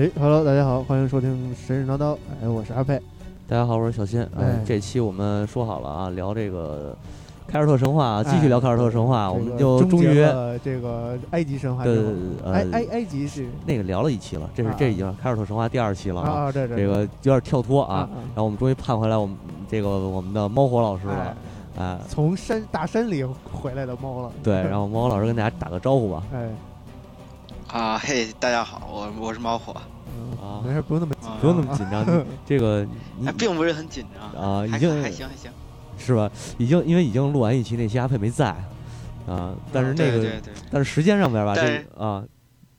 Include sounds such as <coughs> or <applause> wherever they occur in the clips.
哎，Hello，大家好，欢迎收听神神叨叨，哎，我是阿佩。大家好，我是小新。哎哎，这期我们说好了啊，聊这个凯尔特神话啊，继续哎聊凯尔特神话，这个我们就终于这个埃及神话对埃埃埃及是那个聊了一期了，这是啊这已经凯尔特神话第二期了啊啊，啊，对对，这个有点跳脱啊啊。然后我们终于盼回来我们这个我们的猫火老师哎了，哎，从山大山里回来的猫了。对，然后猫火老师跟大家打个招呼吧。哎，啊嘿，大家好，我我是猫火，嗯啊。没事，不用那么紧啊不用那么紧张，<laughs> 你这个并不是很紧张啊已经还还行还行，是吧？已经因为已经录完一期，那期阿佩没在啊，但是那个对对对，但是时间上边吧，但这啊，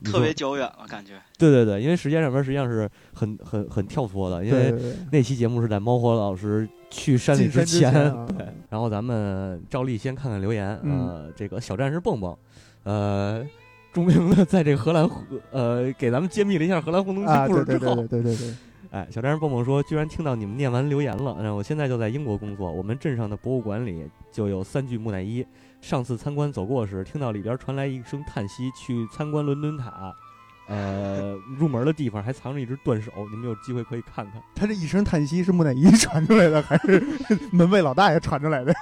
特别久远了感觉，对对对，因为时间上边实际上是很很很跳脱的，因为那期节目是在猫火老师去山里之前，前啊。对，然后咱们照例先看看留言，嗯。呃，这个小战士蹦蹦，呃，著名的在这个荷兰呃给咱们揭秘了一下荷兰红灯啊，区故事之后，对对对对对对对，哎，小战士蹦蹦说，居然听到你们念完留言了，嗯，我现在就在英国工作，我们镇上的博物馆里就有三具木乃伊。上次参观走过时，听到里边传来一声叹息。去参观伦敦塔，<laughs> 呃，入门的地方还藏着一只断手，你们有机会可以看看。他这一声叹息是木乃伊传出来的，还是门卫老大爷传出来的？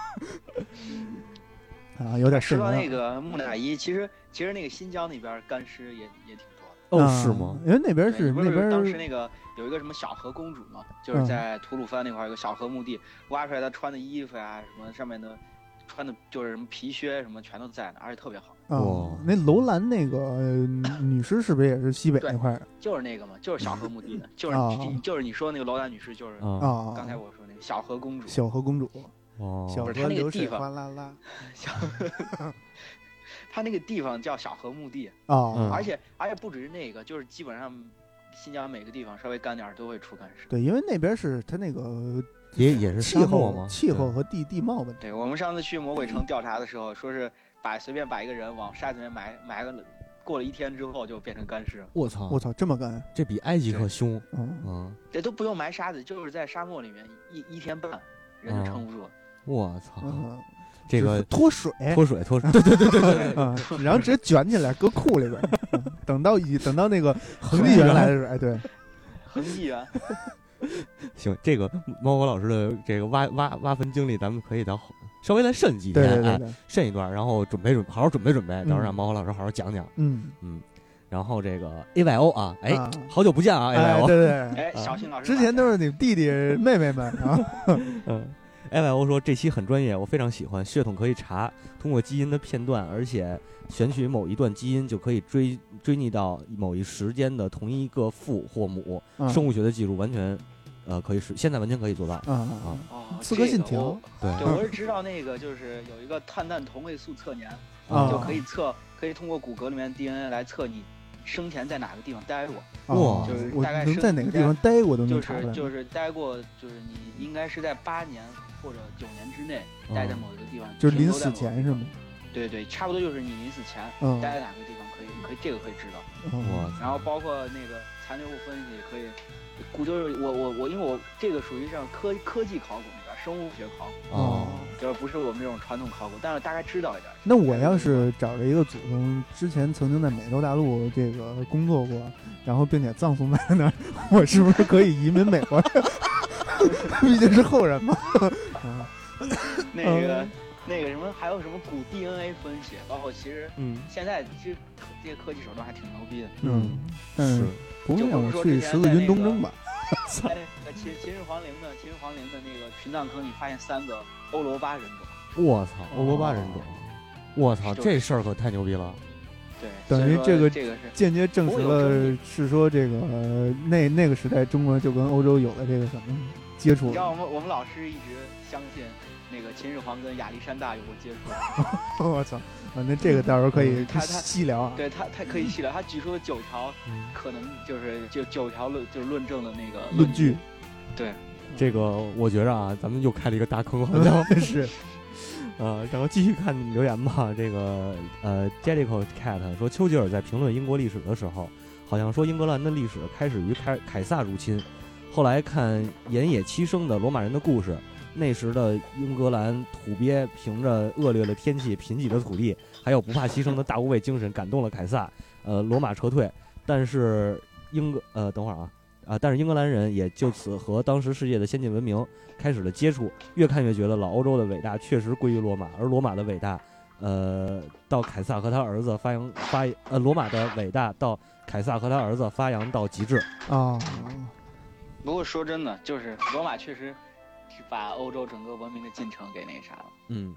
啊，有点事说到那个木乃伊，其实其实那个新疆那边干尸也也挺多的。哦，啊是吗？？因为那边是那边当时那个有一个什么小河公主嘛，就是嗯在吐鲁番那块有个小河墓地，挖出来她穿的衣服呀、什么上面的穿的就是什么皮靴什么全都在呢，而且特别好，哦，那楼兰那个呃女尸是不是也是西北对那块儿就是那个嘛，就是小河墓地的，就是、啊就是你说那个楼兰女尸，就是啊，啊？刚才我说那个小河公主，小河公主，哦，小河不是它那个流水地方哗啦啦 <laughs> 小，他那个地方叫小河墓地，啊嗯，而且而且不只是那个，就是基本上新疆每个地方稍微干点儿都会出干尸。对，因为那边是它那个也也是气沙漠吗？候气候和地地貌问题。对我们上次去魔鬼城调查的时候，说是把随便把一个人往沙子里面埋埋个，过了一天之后就变成干尸，我操我操，这么干？这比埃及可凶。嗯，嗯，这都不用埋沙子，就是在沙漠里面一一天半，人就撑不住。我操，嗯，这个脱水，脱水脱水，<laughs> 对对对对对 <laughs> 然后直接卷起来搁库里边 <laughs> 等到一等到那个恒地原来的时候，哎，对，恒毅员，行，这个猫火老师的这个挖挖挖坟经历，咱们可以到后稍微再慎几天，哎，对对对对，慎一段，然后准备准好好准备准备，到时候嗯。让猫火老师好好讲讲。嗯，嗯，然后这个 A Y O 啊，哎啊，好久不见啊，A 哎，Y O，对对哎，小新老师，之前都是你弟弟妹妹们啊，嗯，A Y O 说这期很专业，我非常喜欢，血统可以查，通过基因的片段，而且选取某一段基因就可以追追逆到某一时间的同一个父或母，嗯。生物学的技术完全，呃，可以是现在完全可以做到。啊啊，哦，刺客信这个条我 <laughs> 对。对，我是知道那个就是有一个碳氮同位素测年，啊。就可以测，可以通过骨骼里面 DNA 来测你生前在哪个地方待过。哦哇就是我能大概是在哪个地方待过都能就查出来，是就是待过，就是你应该是在八年或者九年之内待在某一个地方，哦就是临死停留在某个前是吗？对对，差不多就是你临死前嗯，待在哪个地方可以，可以这个可以知道。嗯然后包括那个残留物分析也可以，估就是我我我，因为我这个属于像科科技考古生物学考古，哦，就是不是我们这种传统考古，但是大概知道一点。那我要是找着一个祖宗，之前曾经在美洲大陆这个工作过，然后并且葬送在那儿，<laughs> 我是不是可以移民美国？<laughs> 毕竟是后人嘛。啊 <laughs> 那个那个什么，还有什么古 DNA 分析，包括其实嗯，现在其实这些科技手段还挺牛逼的。嗯，但是是不会让我去十字军东征吧？在那秦秦始皇陵的秦始皇陵的那个殉葬坑里发现三个欧罗巴人种，我操，欧罗巴人种，我操，这事儿可太牛逼了。对，等于这个这个是间接证实了是说这个呃那那个时代中国就跟欧洲有了这个什么接触你知道我们我们老师一直相信那个秦始皇跟亚历山大有过接触，<laughs> 我操！啊，那这个到时候可以嗯他他细聊啊。对他他可以细聊，他举出了九条嗯，可能就是就九条论就是论证的那个论据，对，这个我觉着啊，咱们又开了一个大坑，<laughs> 好像是呃，然后继续看留言吧。这个呃，Jellico Cat 说，丘吉尔在评论英国历史的时候，好像说英格兰的历史开始于凯凯撒入侵，后来看岩野七生的罗马人的故事，那时的英格兰土鳖凭着恶劣的天气、贫瘠的土地，还有不怕牺牲的大无畏精神，感动了凯撒。呃，罗马撤退，但是英格呃，等会儿啊啊，但是英格兰人也就此和当时世界的先进文明开始了接触，越看越觉得老欧洲的伟大确实归于罗马，而罗马的伟大，呃，到凯撒和他儿子发扬发呃，罗马的伟大到凯撒和他儿子发扬到极致。啊，不过说真的，就是罗马确实是把欧洲整个文明的进程给那啥了。嗯，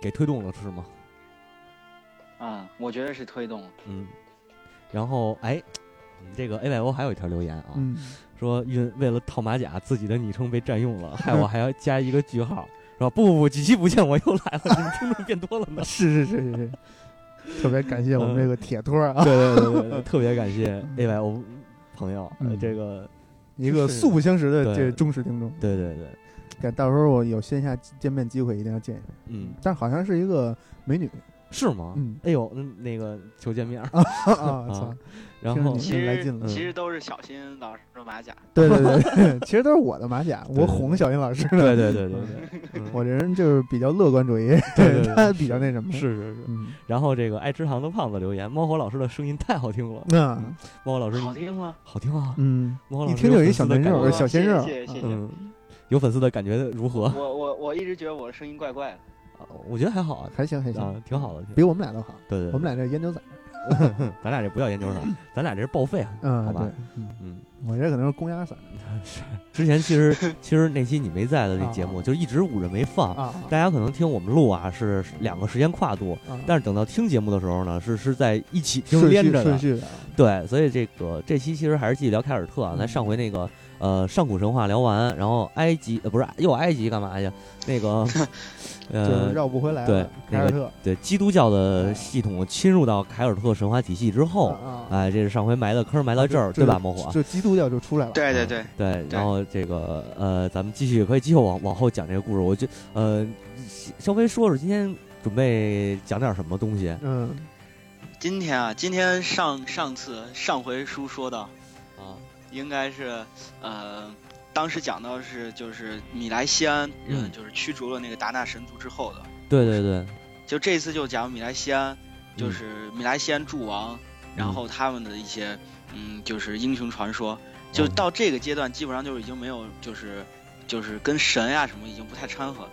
给推动了是吗？啊、我觉得是推动了。嗯，然后哎，你这个 A Y O 还有一条留言啊，嗯，说运为了套马甲，自己的昵称被占用了，害我 <laughs> 还要加一个句号，是吧？不不不，几期不见我又来了，你们听众变多了呢。<laughs> 是是是是是，特别感谢我们这个铁托啊，对对对对对，<laughs> 特别感谢 A Y O 朋友，这个一个素不相识的对这忠实听众。对对对，感到时候我有线下见面机会，一定要见一下。嗯，但好像是一个美女是吗？嗯哎呦，那那个求见面儿，<laughs> 啊啊！操，然后你其实来劲了其实都是小新老师的马甲。对对对对，<laughs> 其实都是我的马甲，我哄小新老师的。<laughs> 对对对对对，嗯我这人就是比较乐观主义，对他比较那什么。是是是。嗯，然后这个爱吃糖的胖子留言，猫火老师的声音太好听了，那猫火老师好听吗？好听啊，嗯，猫火老师一听就有一小粉丝的感觉嫩肉，小鲜肉。谢谢谢谢。嗯，有粉丝的感觉如何？我我我一直觉得我的声音怪怪的。啊我觉得还好啊，还行还啊行，，挺好的，比我们俩都好。对对，对我们俩这研究仔，<laughs> 咱俩这不叫研究生，咱俩这是报废啊，嗯，好吧，嗯，嗯，我这可能是公鸭嗓 <laughs> 之前其实其实那期你没在的那节目，就一直捂着没放。啊大家可能听我们录啊是两个时间跨度，啊，但是等到听节目的时候呢，是是在一起听连着的，对，所以这个这期其实还是继续聊凯尔特啊。咱上回那个呃上古神话聊完，然后埃及呃不是又埃及干嘛去？那个 <laughs> 就是呃绕不回来了。对那个凯尔特对基督教的系统侵入到凯尔特神话体系之后，啊，哎，这是上回埋的坑埋到这儿，就对吧？魔火。就基督教就出来了。对对对，对，然后这个呃，咱们继续可以继续往往后讲这个故事。我就呃，稍微说说今天准备讲点什么东西嗯今天啊，今天上上次上回书说到，啊？应该是呃，当时讲到是就是米莱西安人嗯。就是驱逐了那个达纳神族之后的，对对对，就这次就讲米莱西安，就嗯是米莱西安诸王，然后他们的一些嗯，就是英雄传说，就嗯到这个阶段基本上就是已经没有就是就是跟神呀、什么已经不太掺和了，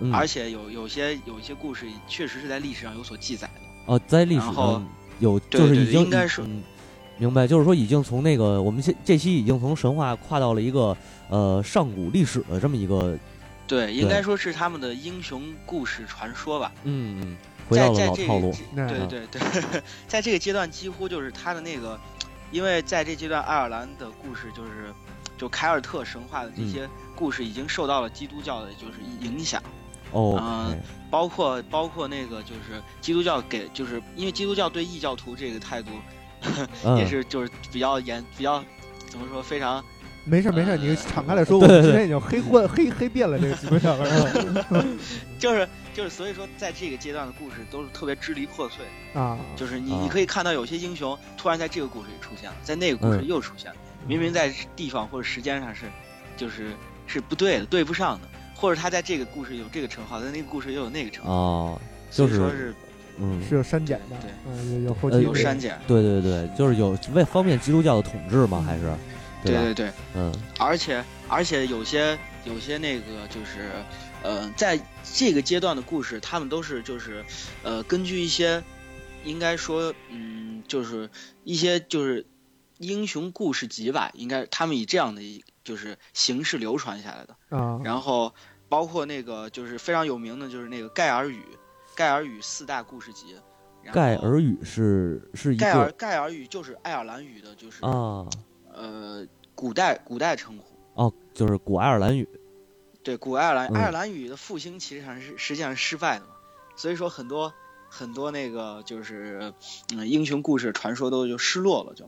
嗯，而且有有些有一些故事确实是在历史上有所记载的。哦，在历史上有对对对就是已经应该是嗯明白，就是说已经从那个我们这这期已经从神话跨到了一个呃上古历史的这么一个对，应该说是他们的英雄故事传说吧。嗯嗯，回到了在在这老套路个，对对对，在这个阶段几乎就是他的那个，因为在这阶段爱尔兰的故事就是，就凯尔特神话的这嗯些故事已经受到了基督教的就是影响，哦嗯，哎包括包括那个就是基督教给就是因为基督教对异教徒这个态度嗯。<laughs> 也是就是比较严比较怎么说非常没事没事，呃你敞开来说，<laughs> 我们今天已经黑混黑黑遍了这个基督教了 <laughs> 就是就是所以说在这个阶段的故事都是特别支离破碎。啊，就是你啊你可以看到有些英雄突然在这个故事里出现了，在那个故事嗯。又出现了，明明在地方或者时间上是，就是是不对的，对不上的，或者他在这个故事有这个称号，在那个故事又有那个称号，哦，就是说是嗯是有删减的，对嗯，有有后呃期有删减。对对对，就是有为方便基督教的统治嘛，还是？对对对，嗯而且而且有些有些那个就是，呃，在这个阶段的故事，他们都是就是，呃，根据一些，应该说，嗯，就是一些就是英雄故事集吧，应该他们以这样的一就是形式流传下来的。啊，然后包括那个就是非常有名的，就是那个盖尔语，盖尔语四大故事集。盖尔语是是一盖尔盖尔语就是爱尔兰语的，就是、啊。呃古代古代称呼。哦，就是古爱尔兰语。对，古爱尔兰、嗯。爱尔兰语的复兴其实上是实际上是失败的嘛，所以说很多很多那个就是嗯英雄故事传说都就失落了就，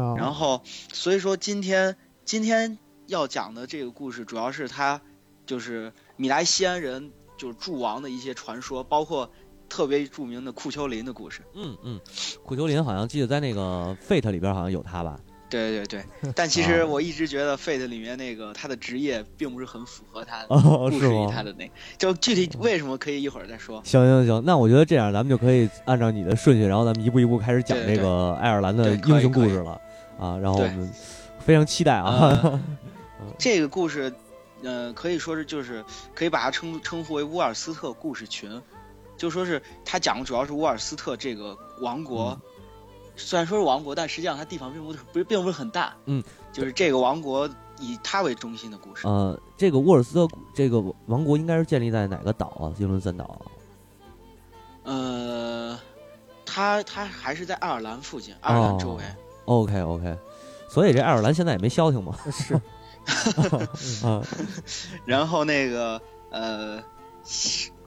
啊，然后所以说今天今天要讲的这个故事主要是他就是米莱西安人就是诸王的一些传说，包括特别著名的库丘林的故事。嗯嗯，库丘林好像记得在那个 Fate 里边好像有他吧？对对对，<laughs> 但其实我一直觉得 Fate 里面那个他的职业并不是很符合他的哦，故事里？他的那，就具体为什么可以一会儿再说。行行行，那我觉得这样，咱们就可以按照你的顺序，然后咱们一步一步开始讲这个爱尔兰的英雄故事了。啊，然后我们非常期待啊。呃 <laughs> <laughs> 这个故事，呃，可以说是就是可以把它称称呼为乌尔斯特故事群，就说是他讲的主要是乌尔斯特这个王国，嗯虽然说是王国，但实际上它地方并不是不是并不是很大，嗯，就是这个王国以它为中心的故事。呃，这个乌尔斯特这个王国应该是建立在哪个岛啊？英伦三岛啊？呃，它它还是在爱尔兰附近，爱尔兰周围。OK OK，所以这爱尔兰现在也没消停嘛。是啊，<laughs> 然后那个呃，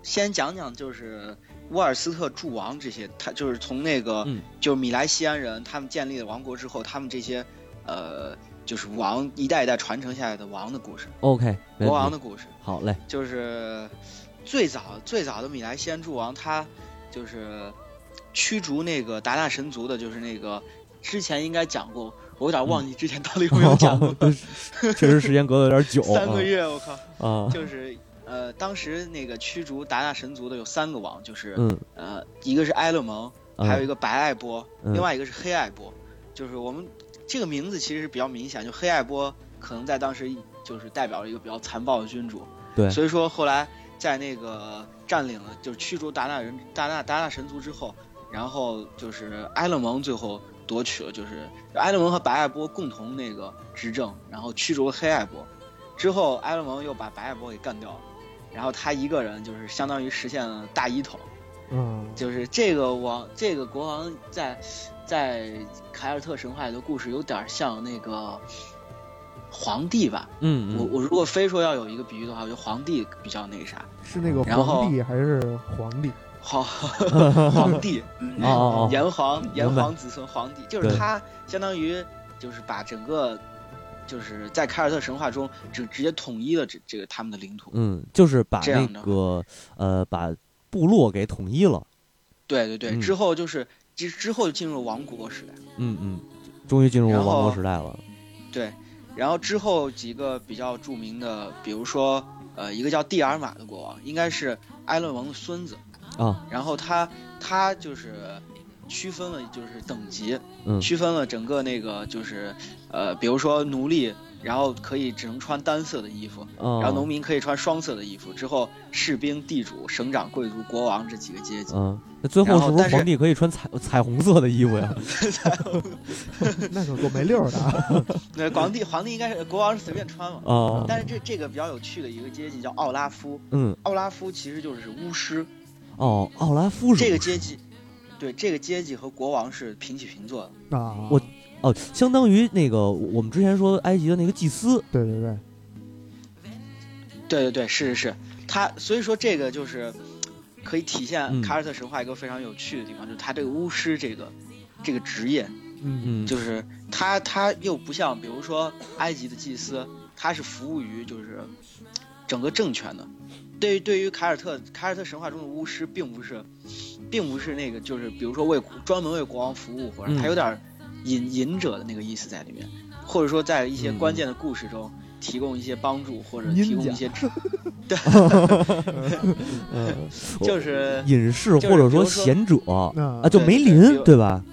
先讲讲就是沃尔斯特诸王这些，他就是从那个、嗯。就是米莱西安人他们建立了王国之后，他们这些呃就是王一代一代传承下来的王的故事，OK，国王的故事，好嘞。就是最早最早的米莱西安诸王，他就是驱逐那个达纳神族的，就是那个之前应该讲过，我有点忘记之前到底有没有讲过，<laughs> 对确实时间隔得有点久。三个月我靠。啊，就是呃，当时那个驱逐达纳神族的有三个王，就是、嗯，呃，一个是埃勒蒙，嗯还有一个白艾波，嗯另外一个是黑艾波。就是我们这个名字其实是比较明显，就黑艾波可能在当时就是代表了一个比较残暴的君主，对所以说后来在那个占领了就是驱逐达纳人达纳达纳神族之后，然后就是埃勒蒙最后夺取了，就是埃勒蒙和白艾波共同那个执政，然后驱逐了黑艾波。之后埃勒蒙又把白艾波给干掉了，然后他一个人就是相当于实现了大一统，嗯，就是这个王这个国王在在凯尔特神话里的故事有点像那个皇帝吧。嗯嗯，我我如果非说要有一个比喻的话，我觉得皇帝比较那个啥，是那个皇帝还是皇帝？皇 <laughs> 皇帝，哦哦哦，炎黄炎黄子孙皇帝，就是他相当于就是把整个就是在凯尔特神话中直直接统一了这这个他们的领土。嗯，就是把那这个呃，把部落给统一了。对对对，嗯之后就是之之后就进入王国时代。嗯嗯，终于进入王国时代了。对，然后之后几个比较著名的，比如说呃，一个叫蒂尔玛的国王，应该是埃勒王的孙子。啊，然后他他就是区分了就是等级，嗯区分了整个那个就是呃，比如说奴隶，然后可以只能穿单色的衣服，哦，然后农民可以穿双色的衣服，之后士兵、地主、省长、贵族、国王这几个阶级。嗯，那最后但是是不是皇帝可以穿彩 <laughs> 彩虹色的衣服呀？<laughs> 那可够没溜儿的啊。<laughs> 那皇帝皇帝应该是国王是随便穿嘛。啊，但是这这个比较有趣的一个阶级叫奥拉夫，嗯，奥拉夫其实就是巫师，哦，奥拉夫是这个阶级，对这个阶级和国王是平起平坐的。啊，我哦，相当于那个我们之前说埃及的那个祭司。对对对，对对对，是是是，他所以说这个就是可以体嗯现凯尔特神话一个非常有趣的地方，就是他这个巫师这个这个职业，嗯嗯，就是他他又不像比如说埃及的祭司，他是服务于就是整个政权的。对于对于凯尔特凯尔特神话中的巫师，并不是并不是那个就是比如说为专门为国王服务，或者嗯。他有点隐隐者的那个意思在里面，或者说在一些嗯。关键的故事中提供一些帮助，或者提供一些指 <laughs> <laughs> 嗯，就是隐士或者说贤者啊啊，就对梅林对吧？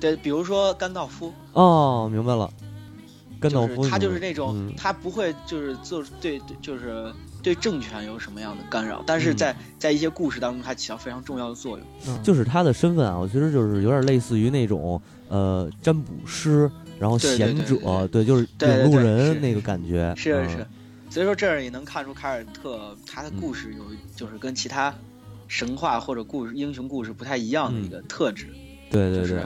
对，比如说甘道夫，哦，明白了，甘道夫他就是那种、嗯。他不会就是做对对就是对政权有什么样的干扰，但是嗯。在、在一些故事当中，它起到非常重要的作用。嗯。就是他的身份啊，我觉得就是有点类似于那种呃占卜师，然后对对对贤者，对对，就是领路人那个感觉，是是是，所以说这儿也能看出凯尔特他的故事有、就是跟其他神话或者故事英雄故事不太一样的一个特质，就是对对对，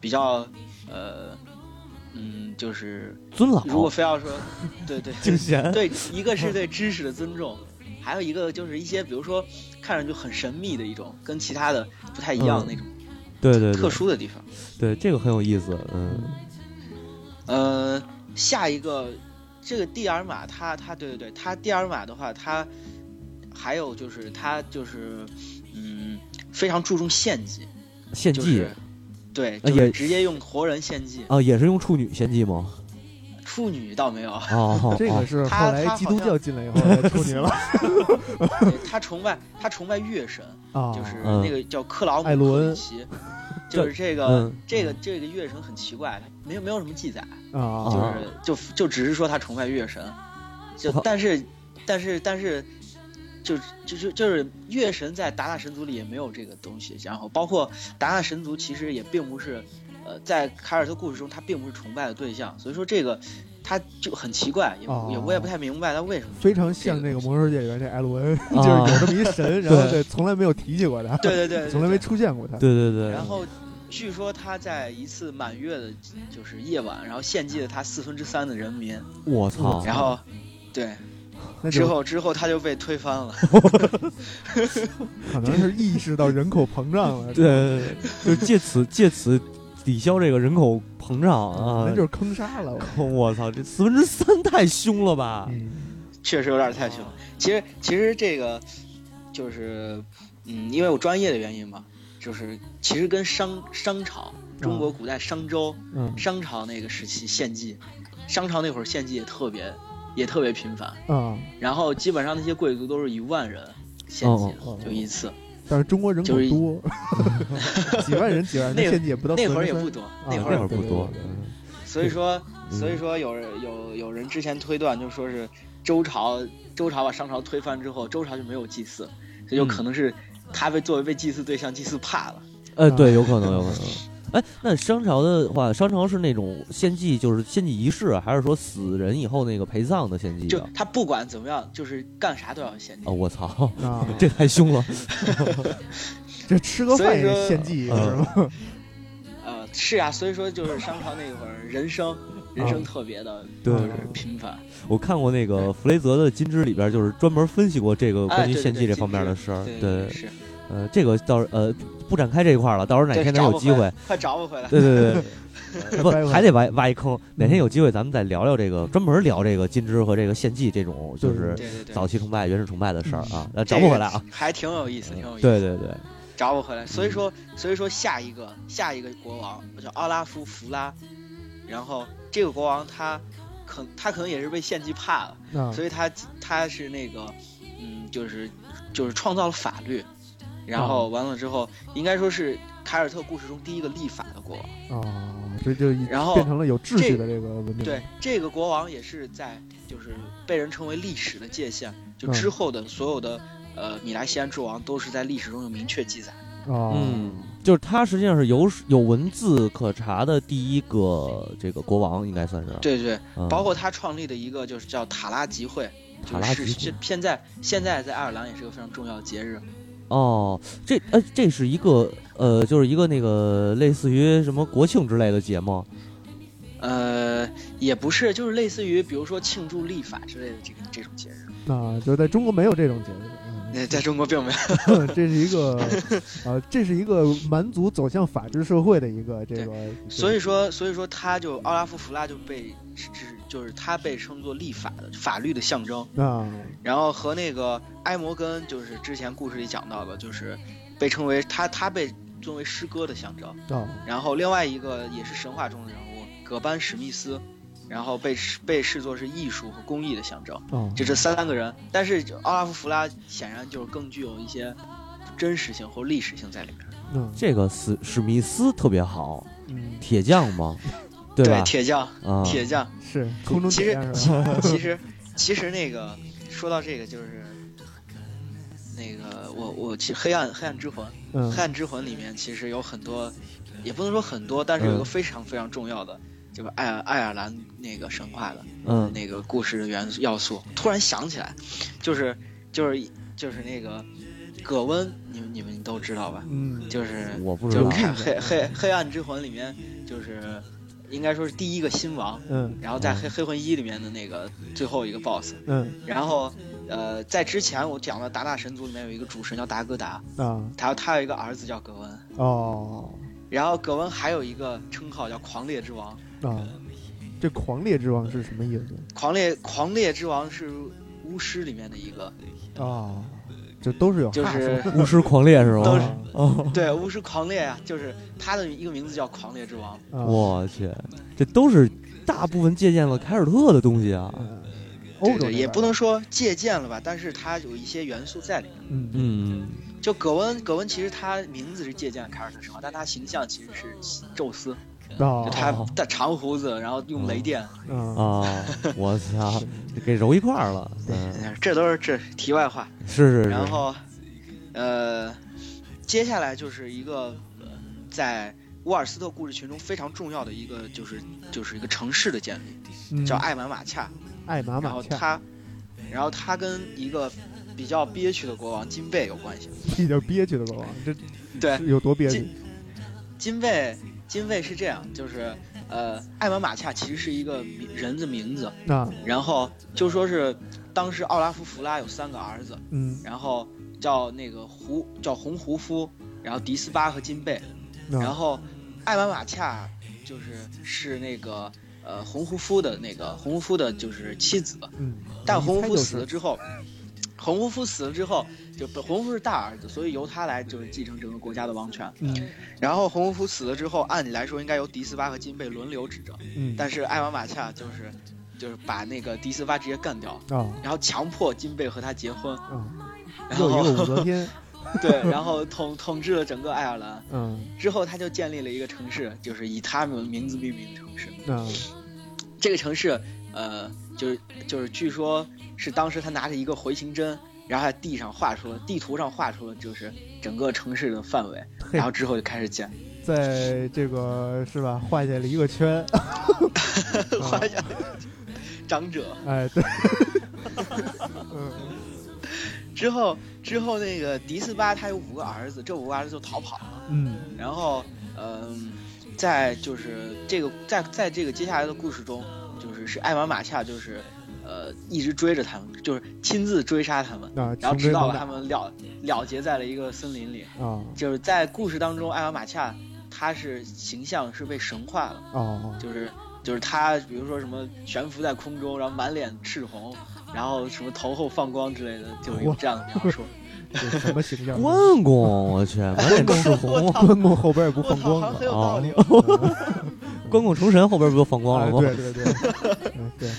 比较呃嗯就是尊老如果非要说 <laughs> 对对。敬贤，对，一个是对知识的尊重，还有一个就是一些比如说看上去很神秘的一种，跟其他的不太一样的那种对对对。特殊的地方。对，这个很有意思，嗯。呃，下一个这个蒂尔玛，他他对对对，他蒂尔玛的话，他还有就是他就是嗯非常注重献祭，献祭就是对，就是直接用活人献祭，啊，也是用处女献祭吗？处女倒没有，哦，这个哦。是他后来他好像基督教进来以后处女了。<laughs> 他崇拜他崇拜月神，啊，就是嗯那个叫克劳姆艾伦克里奇，<laughs> 就是这个、嗯这个这个月神很奇怪，没有没有什么记载，啊就啊是就就只是说他崇拜月神，就但是但是但是就就就就是月神在达纳神族里也没有这个东西，然后包括达纳神族其实也并不是呃在凯尔特故事中他并不是崇拜的对象，所以说这个他就很奇怪，也、哦也我也不太明白他为什么非常像那个魔兽世界里边这艾伦，<laughs> 啊就是有这么一神，然后对。对从来没有提起过他，对对对对 <laughs> 从来没出现过他。对对对，然后据说他在一次满月的，就是夜晚，然后献祭了他四分之三的人民，我操，然后，对，那之后之后他就被推翻了。<laughs> 可能是意识到人口膨胀了，对，就借此借此抵消这个人口膨胀啊那！就是坑杀了。我操，这四分之三太凶了吧？嗯确实有点太凶。其实其实这个就是，嗯，因为我专业的原因嘛，就是其实跟商商朝，中国古代商周、嗯商朝那个时期献祭，商朝那会儿献祭也特别也特别频繁，啊，然后基本上那些贵族都是一万人献祭哦哦哦就一次。但是中国人口就是多，<laughs> 几万人几万人，那那会儿4分之也不多，啊那会儿那会儿不多所以说，嗯所以说有人有有人之前推断，就说是周朝周朝把商朝推翻之后，周朝就没有祭祀，所以有可能是他被作为被祭祀对象，祭祀怕了。呃，对，有可能，有可能。哎，那商朝的话，商朝是那种献祭，就是献祭仪式啊，还是说死人以后那个陪葬的献祭啊？就他不管怎么样，就是干啥都要献祭。啊，我操，啊，这太凶了。<laughs> 这吃个饭也献祭是嗯吗？<laughs> 呃，是啊，所以说就是商朝那会儿人生人生特别的，对就是频繁。我看过那个弗雷泽的《金枝》里边，就是专门分析过这个关于献祭这方面的事儿。对对，是，呃，这个倒是呃不展开这一块儿了，到时候哪天咱有机会快找我回来。对对对。<laughs> 不还得挖挖一坑。哪天有机会，咱们再聊聊这个，专门聊这个金枝和这个献祭这种，就是早期崇拜、原始崇拜的事儿啊。呃，找不回来啊。还挺有意思，挺有意思。对对对，找我回来。所以说，所以说下一个下一个国王叫奥拉夫弗拉，然后这个国王他可他可能也是被献祭怕了，啊所以他他是那个嗯，就是就是创造了法律，然后完了之后，应该说是凯尔特故事中第一个立法的国王。哦，这就然后变成了有秩序这的这个文明。对，这个国王也是在就是被人称为历史的界限，就嗯之后的所有的。呃，米莱西安之王都是在历史中有明确记载。哦，嗯，就是他实际上是有有文字可查的第一个这个国王，应该算是。对对，嗯包括他创立的一个就是叫塔拉集会，塔拉集会就是是现在现在在爱尔兰也是个非常重要的节日。哦，这呃，这是一个呃，就是一个那个类似于什么国庆之类的节目。呃，也不是，就是类似于比如说庆祝立法之类的这个这种节日，啊，就是在中国没有这种节日。嗯那在中国并没有。<laughs> 这是一个，呃，这是一个蛮族走向法治社会的一个这个，所以说，所以说他就奥拉夫弗拉就被是就是他被称作立法的法律的象征，啊，然后和那个埃摩根就是之前故事里讲到的，就是被称为他他被尊为诗歌的象征。啊，然后另外一个也是神话中的人物葛班史密斯，然后被视被视作是艺术和工艺的象征，啊，就这三个人。但是奥拉夫弗拉显然就是更具有一些真实性或历史性在里面。嗯这个史史密斯特别好，嗯，铁匠嘛，<laughs> 对吧？铁匠，啊，铁匠。是空中 <laughs> 其实？其实其实那个说到这个就是。那个我我其实黑暗黑暗之魂，嗯黑暗之魂里面其实有很多，也不能说很多，但是有一个嗯非常非常重要的，就是爱尔爱尔兰那个神话的，嗯那个故事的元素要素。突然想起来，就是就是就是那个葛温，你们你们都知道吧？嗯，就是我不知道就是看黑黑黑暗之魂里面，就是应该说是第一个新王，嗯。然后在黑黑魂一里面的那个最后一个 BOSS，嗯。然后呃在之前我讲的达纳神族里面有一个主神叫达格达，啊。他他有一个儿子叫格温，哦。然后格温还有一个称号叫狂烈之王，啊，这狂烈之王是什么意思？狂烈狂烈之王是巫师里面的一个，啊？这都是有就是 <laughs> 巫师狂猎是吗？都是 <laughs> 哦，对巫师狂猎啊、就是他的一个名字叫狂猎之王。啊我去，这都是大部分借鉴了凯尔特的东西啊。欧洲也不能说借鉴了吧，但是它有一些元素在里面。嗯嗯，就葛温，葛温其实他名字是借鉴了凯尔特神话，但他形象其实是宙斯，哦就他的长胡子，然后用雷电，嗯啊，我操，给揉一块儿了。嗯，这都是这题外话。是是是。然后，呃，接下来就是一个呃在沃尔斯特故事群中非常重要的一个，就是就是一个城市的建立，嗯叫艾玛马恰。艾玛然马恰，后他，然后他跟一个比较憋屈的国王金贝有关系。比较憋屈的国王，这对，有多憋屈？金贝，金贝是这样，就是呃，艾玛马恰其实是一个人的名字，那然后就说是当时奥拉夫·弗拉有三个儿子，嗯，然后叫那个胡叫红胡夫，然后迪斯巴和金贝，那然后艾玛马恰就是是那个呃红胡夫的那个红胡夫的就是妻子，嗯，但红胡夫死了之后，红胡夫死了之后，就洪胡夫是大儿子，所以由他来就是继承整个国家的王权。嗯然后洪胡夫死了之后，按理来说应该由迪斯巴和金贝轮流执政，嗯，但是艾玛马恰就是就是把那个迪斯巴直接干掉，哦然后强迫金贝和他结婚，啊，然又一个武后则天，<laughs> 对，然后统统治了整个爱尔兰。嗯之后他就建立了一个城市，就是以他们名字命名的城市。嗯这个城市，呃，就是就是据说是当时他拿着一个回形针，然后在地上画出了地图上画出了就是整个城市的范围，然后之后就开始建，<laughs> 在这个是吧，画下了一个圈，<laughs> 画下长者。哎对，<laughs> 嗯。之后之后那个迪斯巴他有五个儿子，这五个儿子就逃跑了，嗯。然后嗯、在就是这个在在这个接下来的故事中，就是是艾玛马恰就是呃一直追着他们，就是亲自追杀他们。啊，然后直到了他们了了结在了一个森林里，啊就是在故事当中，艾玛马恰他是形象是被神化了，哦就是就是他，比如说什么悬浮在空中，然后满脸赤红，然后什么头后放光之类的，就是有这样的描述。这什么形象？关公，我去，满脸赤红。关公后边也不，放光的好像很有道理。<laughs> 关公成神后边不就放光哎了吗？对对对，嗯对，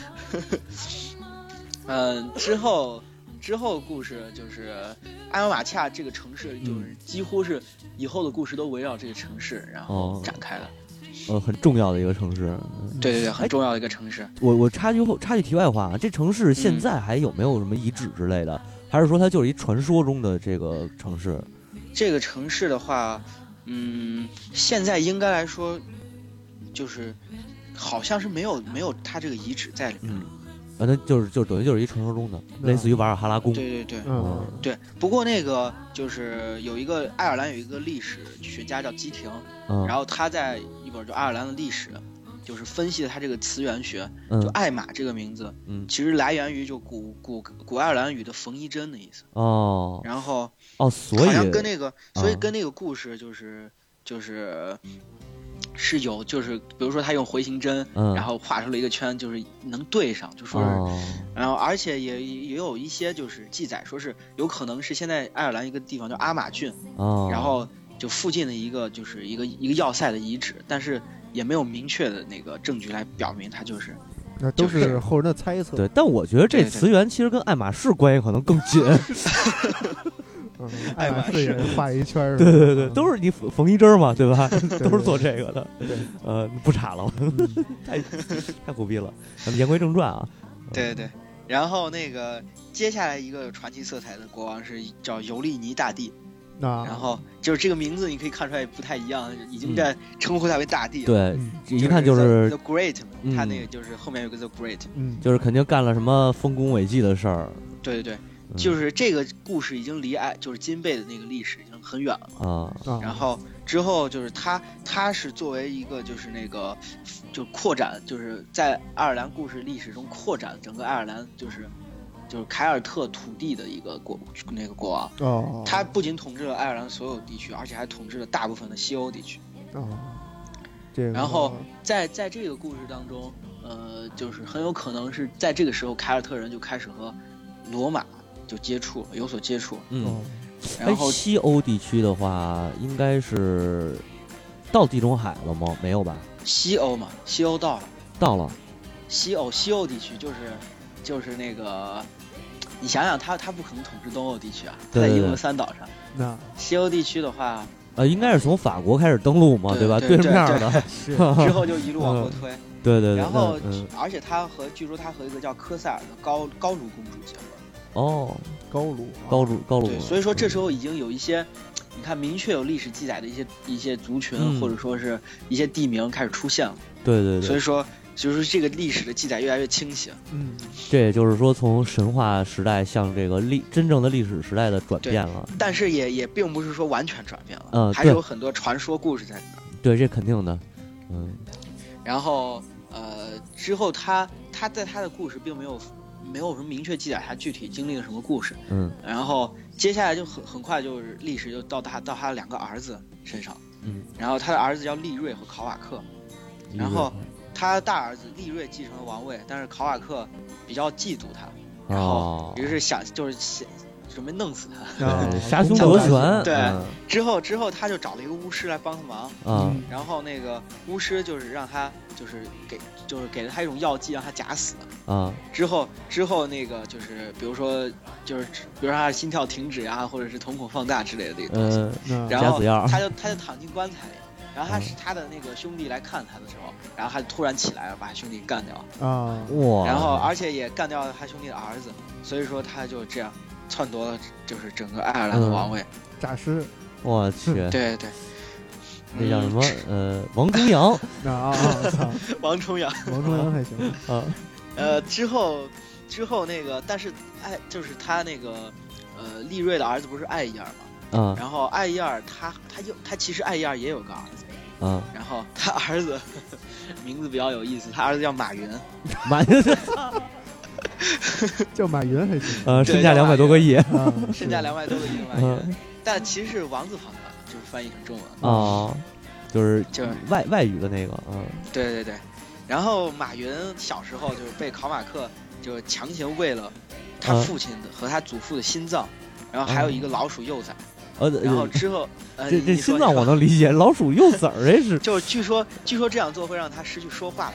嗯，<laughs> 之后之后故事就是艾玛马恰这个城市，就是几乎是以后的故事都围绕这个城市然后哦展开的。呃，很重要的一个城市。对对对，很重要的一个城市。我我插句后插句题外话啊，这城市现在还有没有什么遗址之类的？还是说它就是一传说中的这个城市？这个城市的话，嗯，现在应该来说，就是好像是没有没有它这个遗址在里面。嗯，啊，那就是就等于就是一传说中的，类似于瓦尔哈拉宫。对对对嗯对。不过那个就是有一个爱尔兰有一个历史学家叫基廷，嗯，然后他在一本就爱尔兰的历史，就是分析了他这个词源学，就嗯艾玛这个名字，嗯。其实来源于就古古古爱尔兰语的缝衣针的意思。哦。然后哦，所以好像跟那个，所以啊跟那个故事就是就是是有就是，比如说他用回形针，嗯，然后画出了一个圈，就是能对上，就说是，哦。然后而且也也有一些就是记载说是有可能是现在爱尔兰一个地方叫阿马郡，哦，然后就附近的一个就是一个一个要塞的遗址，但是也没有明确的那个证据来表明他就是。那都是后人的猜测。对，但我觉得这词源其实跟爱马仕关系可能更紧。嗯，爱马仕画一圈儿。对对对，嗯都是你缝缝衣针嘛，对吧？<laughs> 都是做这个的。对，呃，不查了，嗯 <laughs> 太 <laughs> 太苦逼了。咱们言归正传啊。对对对。然后那个接下来一个有传奇色彩的国王是叫尤利尼大帝，那然后就是这个名字你可以看出来不太一样，已经在称呼他为大帝了。对，嗯。这一看就是 The Great，嗯。他那个就是后面有个 The Great。嗯，就是肯定干了什么丰功伟绩的事儿。对对对，嗯。就是这个故事已经离爱就是金贝的那个历史已经很远了。啊，啊，然后之后就是他，他是作为一个就是那个，就扩展，就是在爱尔兰故事历史中扩展整个爱尔兰，就是就是凯尔特土地的一个国那个国王。哦，他不仅统治了爱尔兰所有地区，而且还统治了大部分的西欧地区。哦，这个然后在在这个故事当中，呃，就是很有可能是在这个时候，凯尔特人就开始和罗马就接触了，有所接触。嗯，然后西欧地区的话，应该是到地中海了吗？没有吧？西欧嘛，西欧到了。到了。西欧西欧地区就是就是那个你想想他他不可能统治东欧地区啊，他在英伦三岛上。那西欧地区的话，呃，应该是从法国开始登陆嘛，对吧？对面对。的，是。<laughs> 之后就一路往后推。对对对。然后嗯，而且他和据说他和一个叫科塞尔的高高卢公主结婚。哦，高卢啊。高卢高卢对，，所以说这时候已经有一些，你看明确有历史记载的一些一些族群、嗯。或者说是一些地名开始出现了，对对对，所以说就是这个历史的记载越来越清晰。嗯。这也就是说从神话时代向这个历真正的历史时代的转变了。但是也也并不是说完全转变了，嗯还是有很多传说故事在里面。对，这肯定的，嗯。然后呃之后他他在他的故事并没有没有什么明确记载他具体经历了什么故事，嗯。然后接下来就很很快就是历史就到他到他两个儿子身上，嗯，然后他的儿子叫利瑞和考瓦克。然后他大儿子利瑞继承了王位，但是考瓦克比较嫉妒他，然后哦于是想就是想准备弄死他。杀兄夺权，对嗯。之后之后他就找了一个巫师来帮他忙，啊。嗯。然后那个巫师就是让他就是给就是给了他一种药剂让他假死。啊。之后之后那个就是比如说就是比如说他的心跳停止呀、或者是瞳孔放大之类的这个东西。然后假死药。他就他就躺进棺材里，然后他嗯是他的那个兄弟来看他的时候，然后他就突然起来了，把他兄弟干掉。啊。哇，然后而且也干掉了他兄弟的儿子，所以说他就这样篡夺了就是整个爱尔兰的王位。诈尸。我去，对对对，那叫什么？嗯？呃王重阳。那 <laughs> 啊 <laughs> 王重阳。王重阳还行。啊。呃，之后之后那个，但是爱就是他那个呃利瑞的儿子不是艾伊尔嘛？嗯然后艾伊尔他他又他其实艾伊尔也有个儿子，啊，然后他儿子 <laughs> 名字比较有意思，他儿子叫马云。马 <laughs> 云叫马云还行。呃对身价两百多个亿。啊，<laughs> 身价两百多个亿的马嗯。云，但其实是王字旁的，就是翻译成中文。啊，就是就是。外外语的那个，嗯。对对对，然后马云小时候就是被考马克就是强行喂了他嗯。父亲的和他祖父的心脏，然后还有一个老鼠幼崽，呃，然后之后呃这这你说心脏我能理解，老鼠幼崽儿这是 <laughs> 就是据说据说这样做会让他失去说话。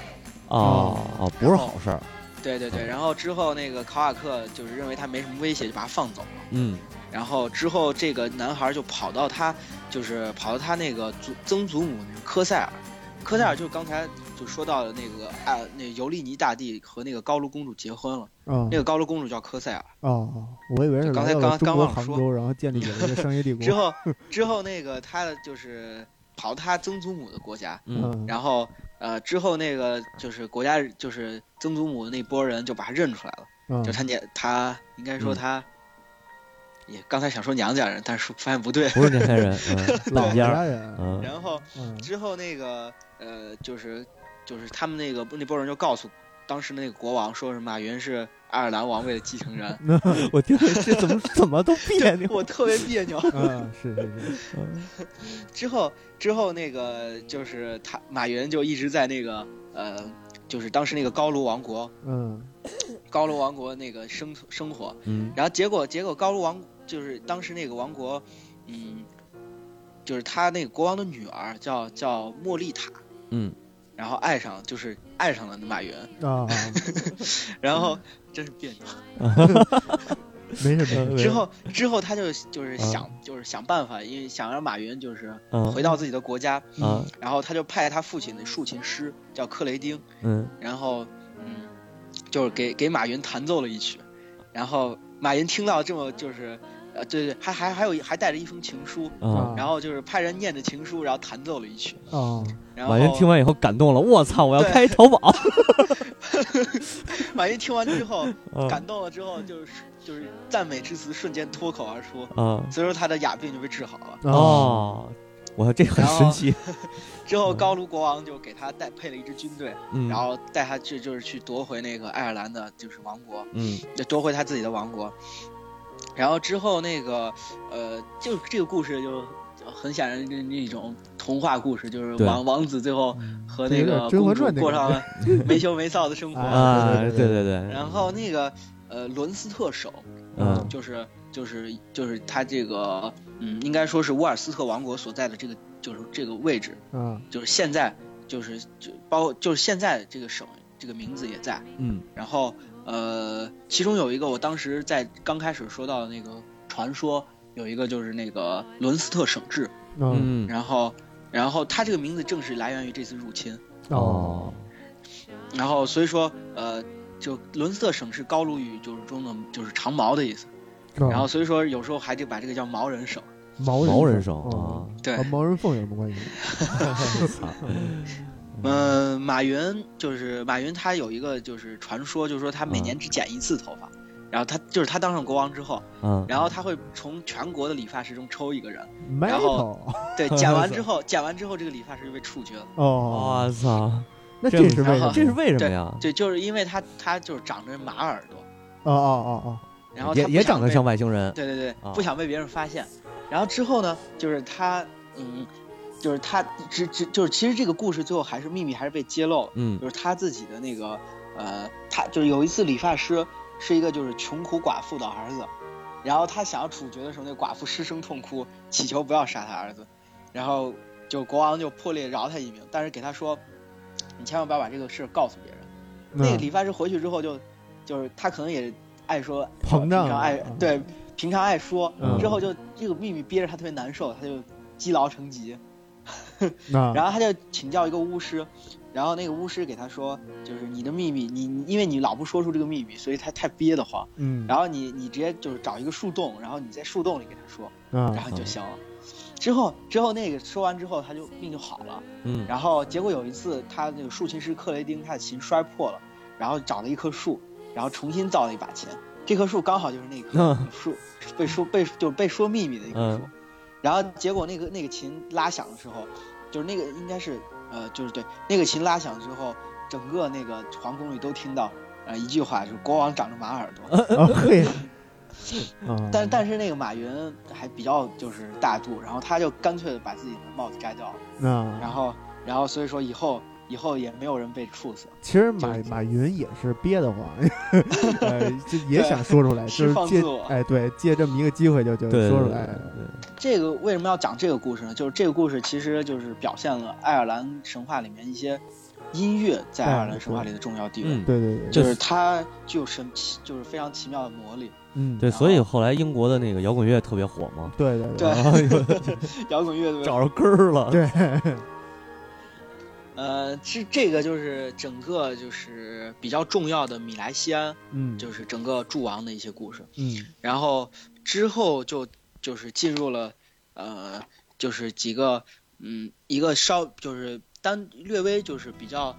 哦哦，不是好事儿，对对对，然后之后那个考瓦克就是认为他没什么威胁，就把他放走了。嗯。然后之后这个男孩就跑到他就是跑到他那个祖曾祖母那个科塞尔，科塞尔就是刚才就说到了那个啊那尤利尼大帝和那个高卢公主结婚了，啊那个高卢公主叫科塞尔。哦，我以为是刚才刚刚忘了说，然后建立了一个商业帝国 <laughs> 之后之后那个他的就是跑他曾祖母的国家，嗯嗯然后呃之后那个就是国家就是曾祖母那波人就把他认出来了，嗯就他年他应该说嗯他。也刚才想说娘家人，但是发现不对。不是娘家人，嗯，<laughs> 老老家人嗯然后嗯之后那个呃，就是就是他们那个那波人就告诉当时那个国王，说是马云是爱尔兰王位的继承人。<laughs> 我听着这怎么 <laughs> 怎么都别扭，我特别别扭。<laughs> 啊是是是嗯之后之后那个就是他马云就一直在那个呃，就是当时那个高卢王国，嗯 <coughs> 高卢王国那个生生活，嗯然后结果结果高卢王就是当时那个王国，嗯，就是他那个国王的女儿叫叫莫丽塔，嗯然后爱上就是爱上了马云，啊 <laughs> 然后真是别扭。<laughs> 之后之后他就就是想、就是想办法，因为想让马云就是嗯回到自己的国家，啊。然后他就派他父亲的竖琴师叫克雷丁，嗯。然后嗯，就是给给马云弹奏了一曲，然后马云听到这么就是呃对对，还还还有还带着一封情书，啊，然后就是派人念着情书，然后弹奏了一曲，啊然后马云听完以后感动了，我操，我要对开淘宝，马云听完之后啊 <laughs> 感动了之后就是就是赞美之词瞬间脱口而出，啊所以说他的哑病就被治好了。哦，我这很神奇，<laughs> 之后高卢国王就给他带配了一支军队，嗯，然后带他去就是去夺回那个爱尔兰的就是王国，嗯。就夺回他自己的王国。然后之后那个呃，就这个故事就很显然是那种童话故事，就是王王子最后和那个公主过上了 <laughs> 没羞没臊的生活。啊，对对对然后那个呃，伦斯特首嗯就是就是就是他这个嗯，应该说是沃尔斯特王国所在的这个就是这个位置，嗯就是现在就是就包括就是现在这个省这个名字也在。嗯然后呃，其中有一个我当时在刚开始说到的那个传说，有一个就是那个伦斯特省治，嗯。嗯然后然后它这个名字正是来源于这次入侵，哦。然后所以说呃，就伦斯特省是高卢语就是中的就是长毛的意思，哦。然后所以说有时候还得把这个叫毛人省。毛人毛人省。哦。啊，对。和，毛人凤有什么关系？<laughs> 嗯，马云就是马云，他有一个就是传说，就是说他每年只剪一次头发，然后他就是他当上国王之后，嗯，然后他会从全国的理发师中抽一个人，metal 对，剪完之后，<laughs> 剪完之后这个理发师就被处决了。哦，我操，那这这是为什么？这是为什么呀？对，就是因为他他就是长着马耳朵，哦哦哦哦然后他也也长得像外星人，对对对，啊不想被别人发现。然后之后呢，就是他，嗯，就是他只只就是其实这个故事最后还是秘密还是被揭露了，嗯。就是他自己的那个呃，他就是有一次理发师是一个就是穷苦寡妇的儿子，然后他想要处决的时候，那寡妇失声痛哭，祈求不要杀他儿子，然后就国王就破例饶他一命，但是给他说，你千万不要把这个事告诉别人。哦，那个理发师回去之后就，就是他可能也爱说膨胀爱嗯。对平常爱说，嗯。之后就这个秘密憋着他特别难受，他就积劳成疾，那 <laughs> 然后他就请教一个巫师，然后那个巫师给他说，就是你的秘密，你你因为你老不说出这个秘密，所以他太憋得慌，嗯，然后你你直接就是找一个树洞，然后你在树洞里给他说，然啊后你就行了。之后之后那个说完之后，他就病就好了。嗯然后结果有一次，他那个竖琴师克雷丁他的琴摔破了，然后找了一棵树，然后重新造了一把琴。这棵树刚好就是那棵嗯 <laughs> 树被说被就是被说秘密的一棵树。嗯然后结果那个那个琴拉响的时候，就是那个应该是呃就是对那个琴拉响之后，整个那个皇宫里都听到呃一句话，就是国王长着马耳朵。<laughs> 啊嘿，<laughs> 啊，但但是那个马云还比较就是大度，然后他就干脆的把自己的帽子摘掉了，嗯然后然后所以说以后以后也没有人被处死。其实马马云也是憋得慌，<laughs> 呃，就也想说出来，就释是借放自我。哎对，借这么一个机会就就对说出来，这个为什么要讲这个故事呢？就是这个故事其实就是表现了爱尔兰神话里面一些音乐在爱尔兰神话里的重要地位，嗯，对对对，就是它具有神奇，就是非常奇妙的魔力。嗯，对，所以后来英国的那个摇滚乐特别火嘛，对对对。对，摇滚乐，找着根儿了，对，呃，这这个就是整个就是比较重要的米莱西安，嗯，就是整个诸王的一些故事。嗯。然后之后就就是进入了呃，就是几个嗯，一个稍就是单略微就是比较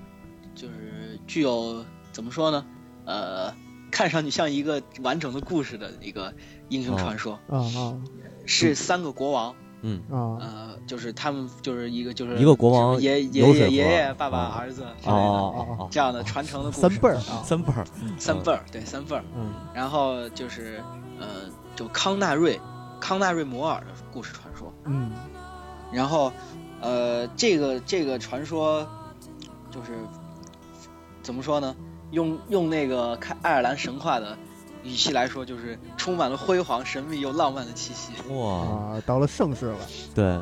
就是具有怎么说呢？呃，看上去像一个完整的故事的一个英雄传说，啊啊。是三个国王，嗯啊，呃，就是他们就是一个就是一个国王爷爷爷爷爷爸爸啊儿子之哦类的。这样的传承的故事，三辈儿啊，三辈儿，三辈儿，对三辈儿。嗯然后就是呃，就康纳瑞，康纳瑞摩尔的故事传说。嗯然后呃，这个这个传说就是怎么说呢？用用那个开爱尔兰神话的语气来说，就是充满了辉煌、神秘又浪漫的气息。哇，啊，到了盛世了，对，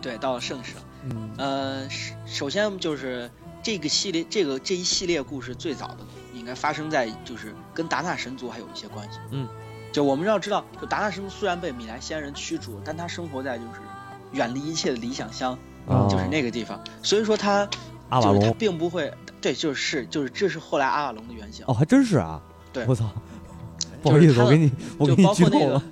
对，到了盛世。嗯。呃，首首先就是这个系列，这个这一系列故事最早的应该发生在就是跟达纳神族还有一些关系。嗯，就我们要知道，就达纳神族虽然被米莱仙人驱逐，但他生活在就是远离一切的理想乡，哦。就是那个地方，所以说他阿瓦就是他隆，并不会，对，就是就是这是后来阿瓦隆的原型。哦，还真是啊，对。我操，不好意思，他我给你，我就给你包括那个剧透了，，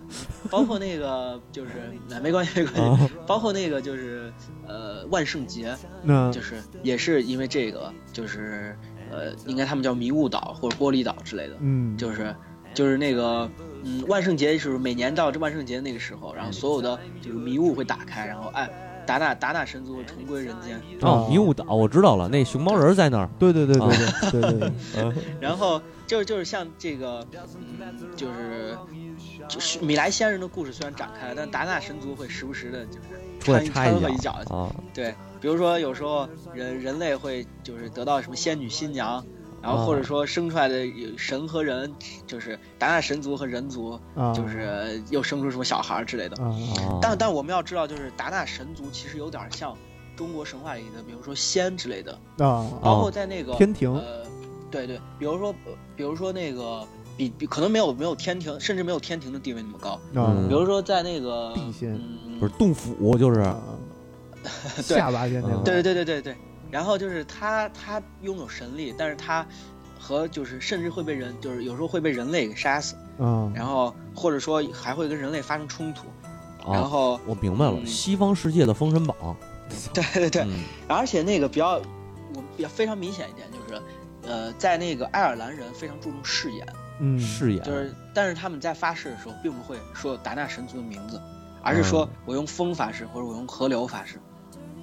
包括那个就是，那没关系没关系，啊，包括那个就是呃万圣节，那就是也是因为这个，就是呃，应该他们叫迷雾岛或者玻璃岛之类的，嗯就是就是那个嗯，万圣节是每年到这万圣节那个时候，然后所有的就是迷雾会打开，然后哎，打打打打神族，重归人间。哦，迷雾岛，我知道了，那熊猫人在那儿。对对对对对对对。<laughs> <laughs> 然后就就是像这个，嗯，就是就是米莱仙人的故事虽然展开了，但打打神族会时不时的就是穿来插一脚。对，比如说有时候人人类会就是得到什么仙女新娘，然后或者说生出来的有神和人，就是达纳神族和人族，啊，就是又生出什么小孩儿之类的。但但我们要知道，就是达纳神族其实有点像中国神话里的，比如说仙之类的，啊包括在那个天庭。呃，对对，比如说，呃比如说那个比比可能没有没有天庭，甚至没有天庭的地位那么高。啊嗯比如说在那个地仙嗯，不是洞府就是 <laughs> 下巴仙那嗯。个，对对对对对。然后就是他他拥有神力，但是他和就是甚至会被人就是有时候会被人类给杀死，嗯，然后或者说还会跟人类发生冲突。然啊，后我明白了，嗯。西方世界的《封神榜》<laughs> 对对对，嗯。而且那个比较我比较非常明显一点就是，呃，在那个爱尔兰人非常注重誓言。嗯，誓言。就是，但是他们在发誓的时候，并不会说达纳神族的名字，而是说嗯我用风发誓，或者我用河流发誓。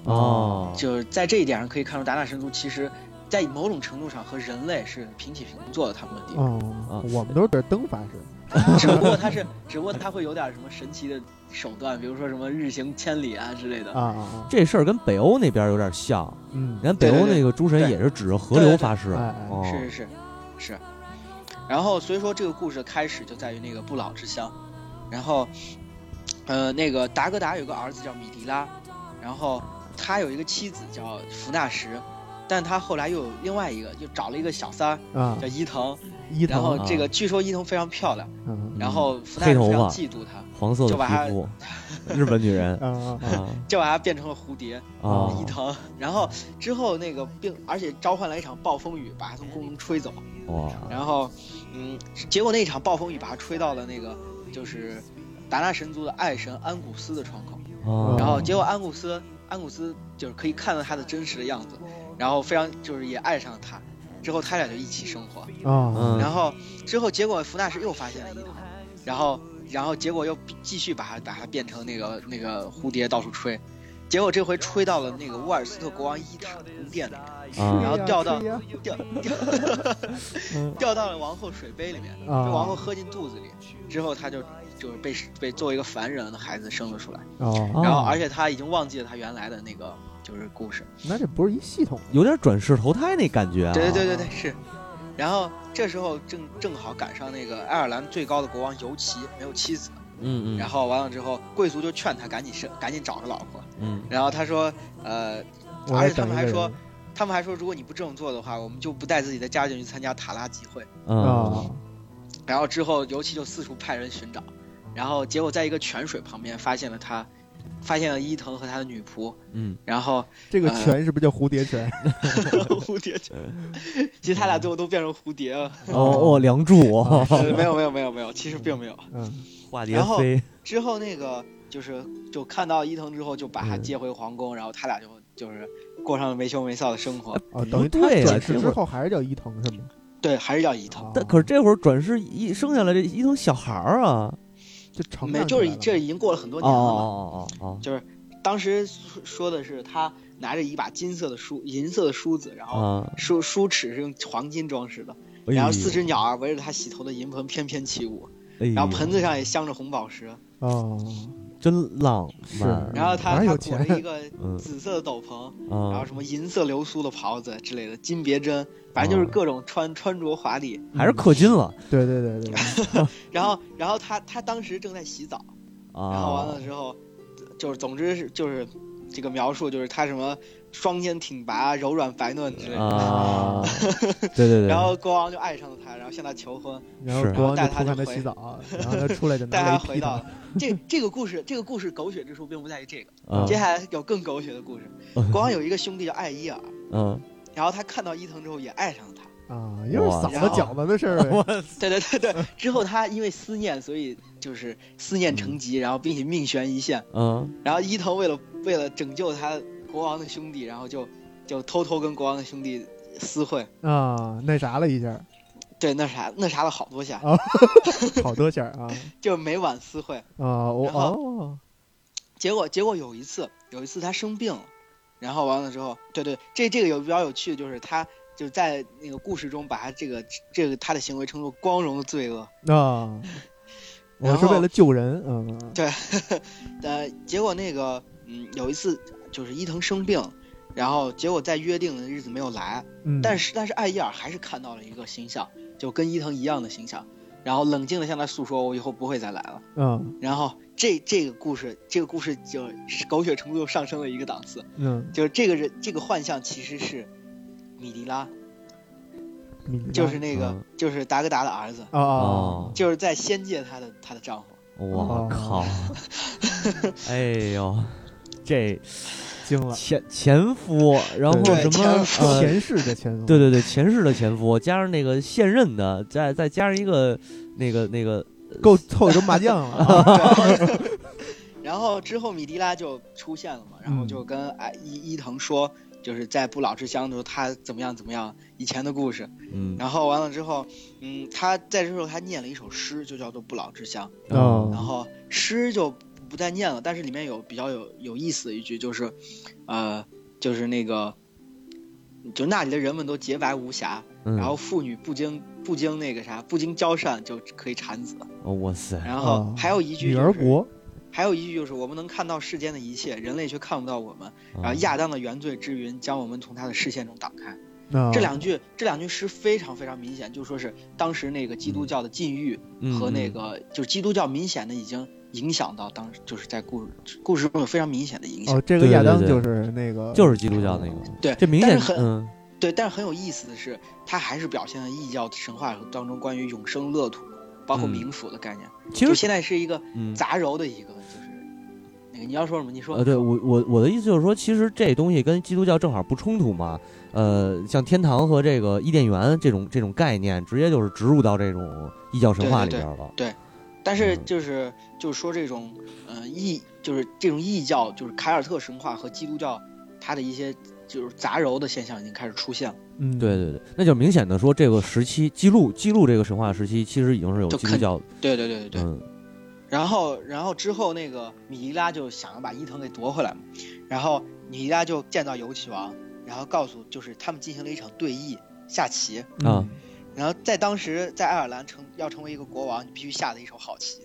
哦，就是在这一点上可以看出，达纳神族其实，在某种程度上和人类是平起平坐的，他们的地方。哦，我们都是对灯发誓，<laughs> 只不过他是，<laughs> 只不过他会有点什么神奇的手段，比如说什么日行千里啊之类的。啊啊啊，这事儿跟北欧那边有点像，嗯。你，看北欧那个诸神也是指着河流发誓，是是是是。然后所以说这个故事的开始就在于那个不老之乡，然后，呃，那个达格达有个儿子叫米迪拉，然后他有一个妻子叫福纳什，但他后来又有另外一个，就找了一个小三儿啊。叫，伊藤，伊藤。然后啊这个据说伊藤非常漂亮，嗯然后福纳什非常黑头发嫉妒他，黄色的就把它皮肤，<laughs> 日本女人就把她变成了蝴蝶。啊。伊藤，然后之后那个并而且召唤了一场暴风雨，把他从宫中吹走。哇，然后，嗯，结果那场暴风雨把他吹到了那个就是达纳神族的爱神安古斯的窗口，啊。然后结果安古斯安古斯就是可以看到他的真实的样子，然后非常就是也爱上了他，之后他俩就一起生活，哦，嗯然后之后结果福纳什又发现了伊塔，然后然后结果又继续把他把他变成那个那个蝴蝶到处吹。结果这回吹到了那个沃尔斯特国王伊塔的宫殿里面，啊然后掉到掉 <laughs> 掉到了王后水杯里面，啊被王后喝进肚子里，之后他就就是被被作为一个凡人的孩子生了出来，哦，然后哦而且他已经忘记了他原来的那个就是故事。那这不是一系统有点转世投胎那感觉啊，对对对对对是。然后这时候正正好赶上那个爱尔兰最高的国王尤其没有妻子，嗯。嗯，然后完了之后贵族就劝他赶紧生赶紧找个老婆，嗯。然后他说呃，而且他们还说他们还说如果你不这么做的话，我们就不带自己的家眷去参加塔拉集会。嗯。啊，然后之后尤其就四处派人寻找，然后结果在一个泉水旁边发现了他，发现了伊藤和他的女仆，嗯然后这个呃泉是不是叫蝴蝶泉？<laughs> <laughs> 蝴蝶泉，其实他俩最后都变成蝴蝶了。哦哦，梁祝 <laughs> 哦，呃没有没有没有没有，其实并没有。嗯化蝶然后飞，之后那个就是就看到伊藤之后，就把他嗯接回皇宫，然后他俩就就是过上了没羞没臊的生活。哦，等于他转世之后还是叫伊藤是吗？对，还是叫伊藤。哦但可是这会儿转世一生下来这伊藤小孩儿啊，就成没，就是这已经过了很多哦年了嘛。哦哦哦就是当时说说的是他拿着一把金色的梳银色的梳子，然后梳梳齿是用黄金装饰的，哎然后四只鸟儿围着他洗头的银盆翩翩起舞，然后盆子上也镶着红宝石，哦，真浪漫，然后他他裹着一个 <laughs> 嗯。紫色的斗篷，然后啊，什么银色流苏的袍子之类的，金别针，反正就是哦各种穿 <laughs> 穿着华丽。还是氪金了。对对对对。对，<laughs> 然后然后他他当时正在洗澡，啊，然后完了之后，就是总之是就是这个描述就是他什么双肩挺拔、柔软白嫩之类的。啊，<laughs> 对对对，然后国王就爱上了她，然后向她求婚，是然后国王带他偷看就回他洗澡，然后他出来就 <laughs> 带拿雷劈他他回到。这这个故事，这个故事狗血之处并不在于这个，啊接下来有更狗血的故事。<laughs> 国王有一个兄弟叫艾伊尔，嗯，然后他看到伊藤之后也爱上了他。啊，又是嫂子饺子的事儿呗。对对对对，之后他因为思念，所以就是思念成疾，然后并且命悬一线。嗯然后伊藤为了为了拯救他国王的兄弟，然后就就偷偷跟国王的兄弟私会。啊，那啥了一下，对，那啥那啥了好多下，啊 <laughs> 好多下啊 <laughs> 就每晚私会。啊，我哦，结果结果有一次有一次他生病了，然后完了之后，对对，这这个有比较有趣的就是他就在那个故事中把他这个这个他的行为称作光荣的罪恶。啊，<laughs> 我是为了救人，嗯对，呃，结果那个嗯有一次就是伊藤生病，然后结果在约定的日子没有来，嗯，但是但是艾伊尔还是看到了一个形象，就跟伊藤一样的形象，然后冷静的向他诉说，我以后不会再来了。嗯然后这这个故事，这个故事就是狗血程度又上升了一个档次，嗯，就是这个人这个幻象其实是米迪拉，就是那个嗯就是达格达的儿子，就是在仙界他的他的丈夫。我哦靠！<laughs> 哎呦，这惊了，前前夫，然后什么前世的前夫，对对对，前世的前夫，加上那个现任的，再再加上一个那个那个，够凑一桌麻将了。啊。<laughs> <laughs> 然后之后米迪拉就出现了嘛，然后就跟哎伊伊藤说，就是在不老之乡的时候他怎么样怎么样以前的故事。嗯，然后完了之后，嗯，他在这时候他念了一首诗，就叫做《不老之乡》。哦。然后诗就不再念了，但是里面有比较有有意思的一句，就是，呃，就是那个，就那里的人们都洁白无瑕，嗯然后妇女不经不经那个啥，不经交善就可以产子。哦哇塞，然后哦还有一句、女就是，儿国，还有一句就是我们能看到世间的一切，人类却看不到我们。啊然后亚当的原罪之云将我们从他的视线中挡开。啊这两句这两句诗非常非常明显，就说是当时那个基督教的禁欲嗯和那个就是基督教明显的已经影响到当时就是在故事故事中有非常明显的影响。哦，这个对对对亚当就是那个，就是基督教那个，对，这明显但是很、嗯对，但是很有意思的是，它还是表现了异教神话当中关于永生乐土，包括嗯冥府的概念。其实现在是一个嗯杂糅的一个，就是那个你要说什么？你说呃，对我我我的意思就是说，其实这东西跟基督教正好不冲突嘛。呃，像天堂和这个伊甸园这种这种概念，直接就是植入到这种异教神话里对对边了。但是嗯。就是就是说这种呃异就是这种异教，就是凯尔特神话和基督教，它的一些就是杂糅的现象已经开始出现了。嗯，对对对，那就明显的说，这个时期记录记录这个神话时期，其实已经是有基督教，对对对对对。嗯。然后然后之后那个米莉拉就想要把伊藤给夺回来嘛，然后米莉拉就见到游骑王，然后告诉就是他们进行了一场对弈下棋，嗯。啊，然后在当时在爱尔兰成要成为一个国王，你必须下的一手好棋。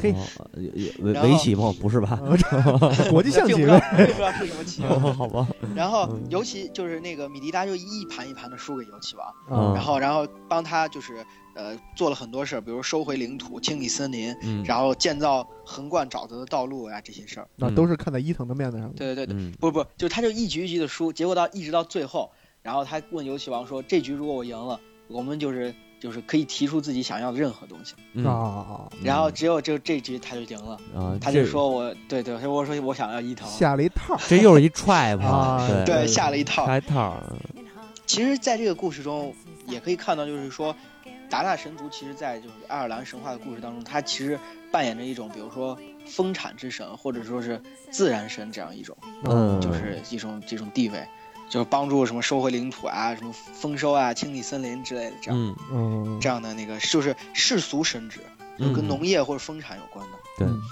嘿，哦也也围围棋吗？不是吧？<laughs> 国际象棋并不知道呗，并不知道是什么棋。哦好吧，然后嗯尤其就是那个米迪达就一盘一盘的输给游骑王，嗯然后然后帮他就是呃做了很多事儿，比如收回领土、清理森林，嗯，然后建造横贯沼泽的道路呀、这些事儿。那都是看在伊藤的面子上。对对对不不，就是他就一局一局的输，结果到一直到最后，然后他问游骑王说：“这局如果我赢了，我们就是就是可以提出自己想要的任何东西。嗯啊，然后只有就这局他就赢了，啊，他就说我对对，我说我想要伊藤，下了一套，这又是一啊对对下了一套。下一套，其实，在这个故事中也可以看到，就是说，达纳神族其实，在就是爱尔兰神话的故事当中，它其实扮演着一种，比如说丰产之神，或者说是自然神这样一种，嗯就是一种这种地位，就是帮助什么收回领土啊，什么丰收啊，清理森林之类的这样、嗯嗯，这样的那个，就是世俗神职，就跟嗯农业或者丰产有关的。对嗯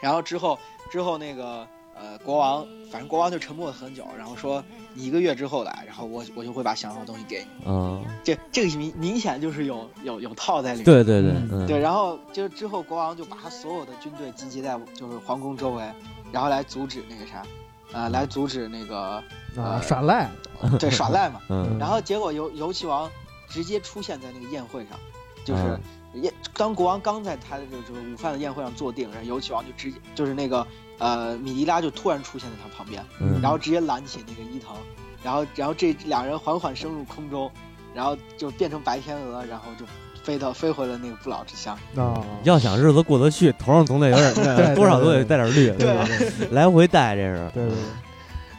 然后之后之后那个呃国王，反正国王就沉默了很久，然后说你一个月之后来，然后我我就会把想要的东西给你。嗯，这这个明明显就是有有有套在里面。对对对，对，然后就之后国王就把他所有的军队集结在就是皇宫周围，然后来阻止那个啥，呃，来阻止那个啊，耍赖，对 <laughs> 耍赖嘛。嗯。然后结果游游骑王直接出现在那个宴会上，就是嗯。宴当国王刚在他的这个就是午饭的宴会上坐定，然后游骑王就直接就是那个呃米迪拉就突然出现在他旁边，嗯。然后直接拦起那个伊藤，然后然后这两人缓缓升入空中，然后就变成白天鹅，然后就飞到飞回了那个不老之乡。啊，要想日子过得去，头上总得有点 <laughs> 多少都得带点绿，对吧？对对来回带这是，对对对，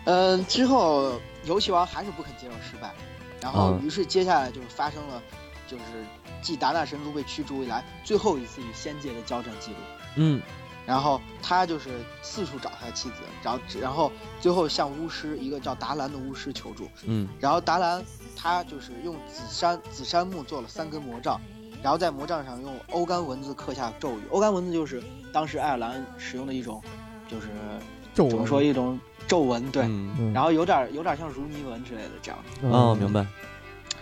嗯，之后游戏王还是不肯接受失败，然后嗯于是接下来就是发生了，就是继达纳神族被驱逐以来最后一次与仙界的交战记录。嗯。然后他就是四处找他的妻子，然后然后最后向巫师一个叫达兰的巫师求助，嗯。然后达兰他就是用紫杉紫杉木做了三根魔杖，然后在魔杖上用欧甘文字刻下咒语。欧甘文字就是当时爱尔兰使用的一种，就是怎么说一种咒文，对，然后有点有点像如尼文之类的这样。哦，明白，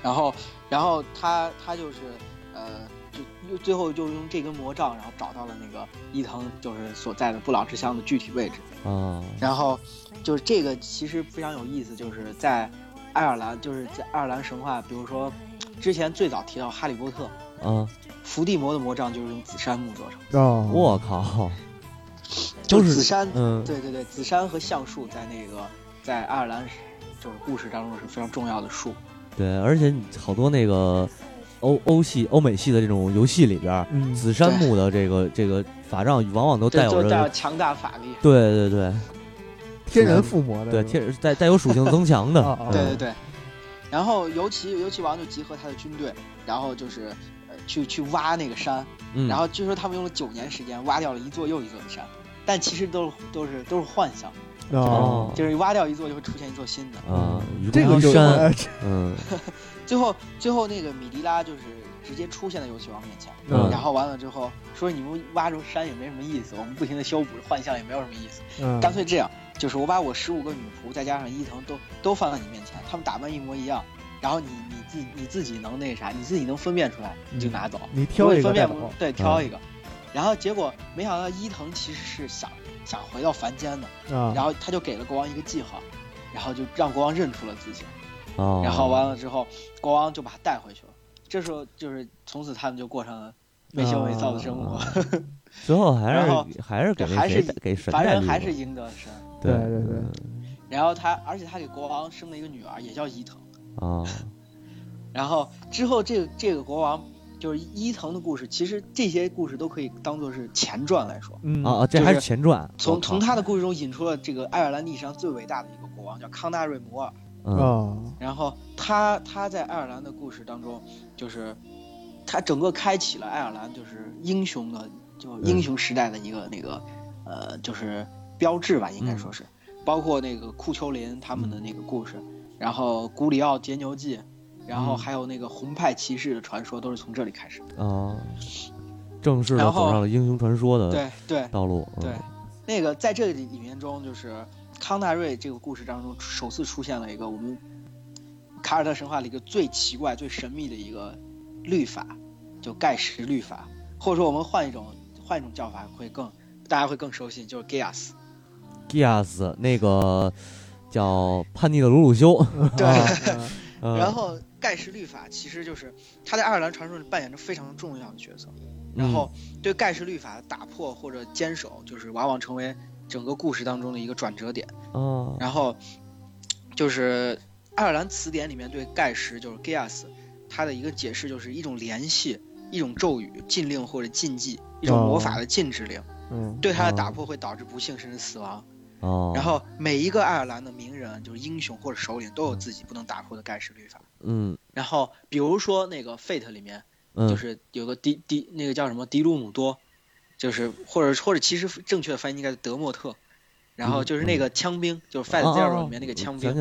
然后然后他他就是呃就又最后就用这根魔杖，然后找到了那个伊藤就是所在的不老之乡的具体位置。嗯然后就是这个其实非常有意思，就是在爱尔兰，就是在爱尔兰神话，比如说之前最早提到哈利波特，啊，伏地魔的魔杖就是用紫杉木做成，哦，我靠，就是是紫杉，嗯对对对，紫杉和橡树在那个在爱尔兰就是故事当中是非常重要的树。对，而且好多那个欧欧系、欧美系的这种游戏里边紫杉木的这个这个法杖往往都带对，就带有有着，强大法力。对对对天然附魔的，对，天带带有属性增强的啊啊，对对对，然后尤其尤其王就集合他的军队，然后就是呃去去挖那个山，嗯，然后据说他们用了九年时间挖掉了一座又一座的山，但其实都是都是都是幻象，哦。就是挖掉一座就会出现一座新的。啊，这个山，呃嗯。<laughs> 最后最后那个米迪拉就是直接出现在游戏王面前，嗯。然后完了之后说你们挖着山也没什么意思，我们不停的修补幻象也没有什么意思，嗯。干脆这样，就是我把我十五个女仆再加上伊藤都都放在你面前，他们打扮一模一样，然后你你自你自己能那啥，你自己能分辨出来你就拿走，你挑一个对挑一个，然后结果没想到伊藤其实是想想回到凡间的，啊，然后他就给了国王一个记号，然后就让国王认出了自己。哦，然后完了之后，国王就把他带回去了。这时候就是从此他们就过上了没羞没臊的生活，啊最后还然后是还是给那还是给神人还是赢得了神。对对对对。然后他，而且他给国王生了一个女儿，也叫伊藤。啊。然后之后这个这个国王就是伊藤的故事，其实这些故事都可以当做是前传来说。嗯。啊啊，这还是前传，从从他的故事中引出了这个爱尔兰历史上最伟大的一个国王，叫康纳瑞摩尔。嗯。啊然后他他在爱尔兰的故事当中，就是他整个开启了爱尔兰就是英雄的就英雄时代的一个那个、呃就是标志吧，应该说是，包括那个库丘林他们的那个故事，然后古里奥杰牛记，然后嗯。还有那个红派骑士的传说，都是从这里开始的。啊，正式的走上了英雄传说的对对道路，嗯。对，那个在这里里面中，就是康纳瑞这个故事当中首次出现了一个我们卡尔特神话里一个最奇怪、最神秘的一个律法，就盖什律法，或者说我们换一种换一种叫法会更大家会更熟悉，就是 Gias。Gias 那个叫叛逆的鲁鲁修，<laughs> 对 <laughs> 然后盖世律法其实就是他在爱尔兰传说里扮演着非常重要的角色，然后对盖世律法的打破或者坚守，就是往往成为整个故事当中的一个转折点。啊然后就是爱尔兰词典里面对盖世就是 Gias，它的一个解释就是一种联系、一种咒语、禁令或者禁忌、一种魔法的禁止令，嗯对它的打破会导致不幸甚至死亡。哦，然后每一个爱尔兰的名人，就是英雄或者首领，都有自己不能打破的盖世律法。嗯。然后比如说那个 Fate 里面，嗯。就是有个迪迪那个叫什么迪鲁姆多，就是或者或者其实正确的翻译应该是德莫特，然后就是那个枪兵，就是 Fate 哦 Zero 哦里面那个枪兵，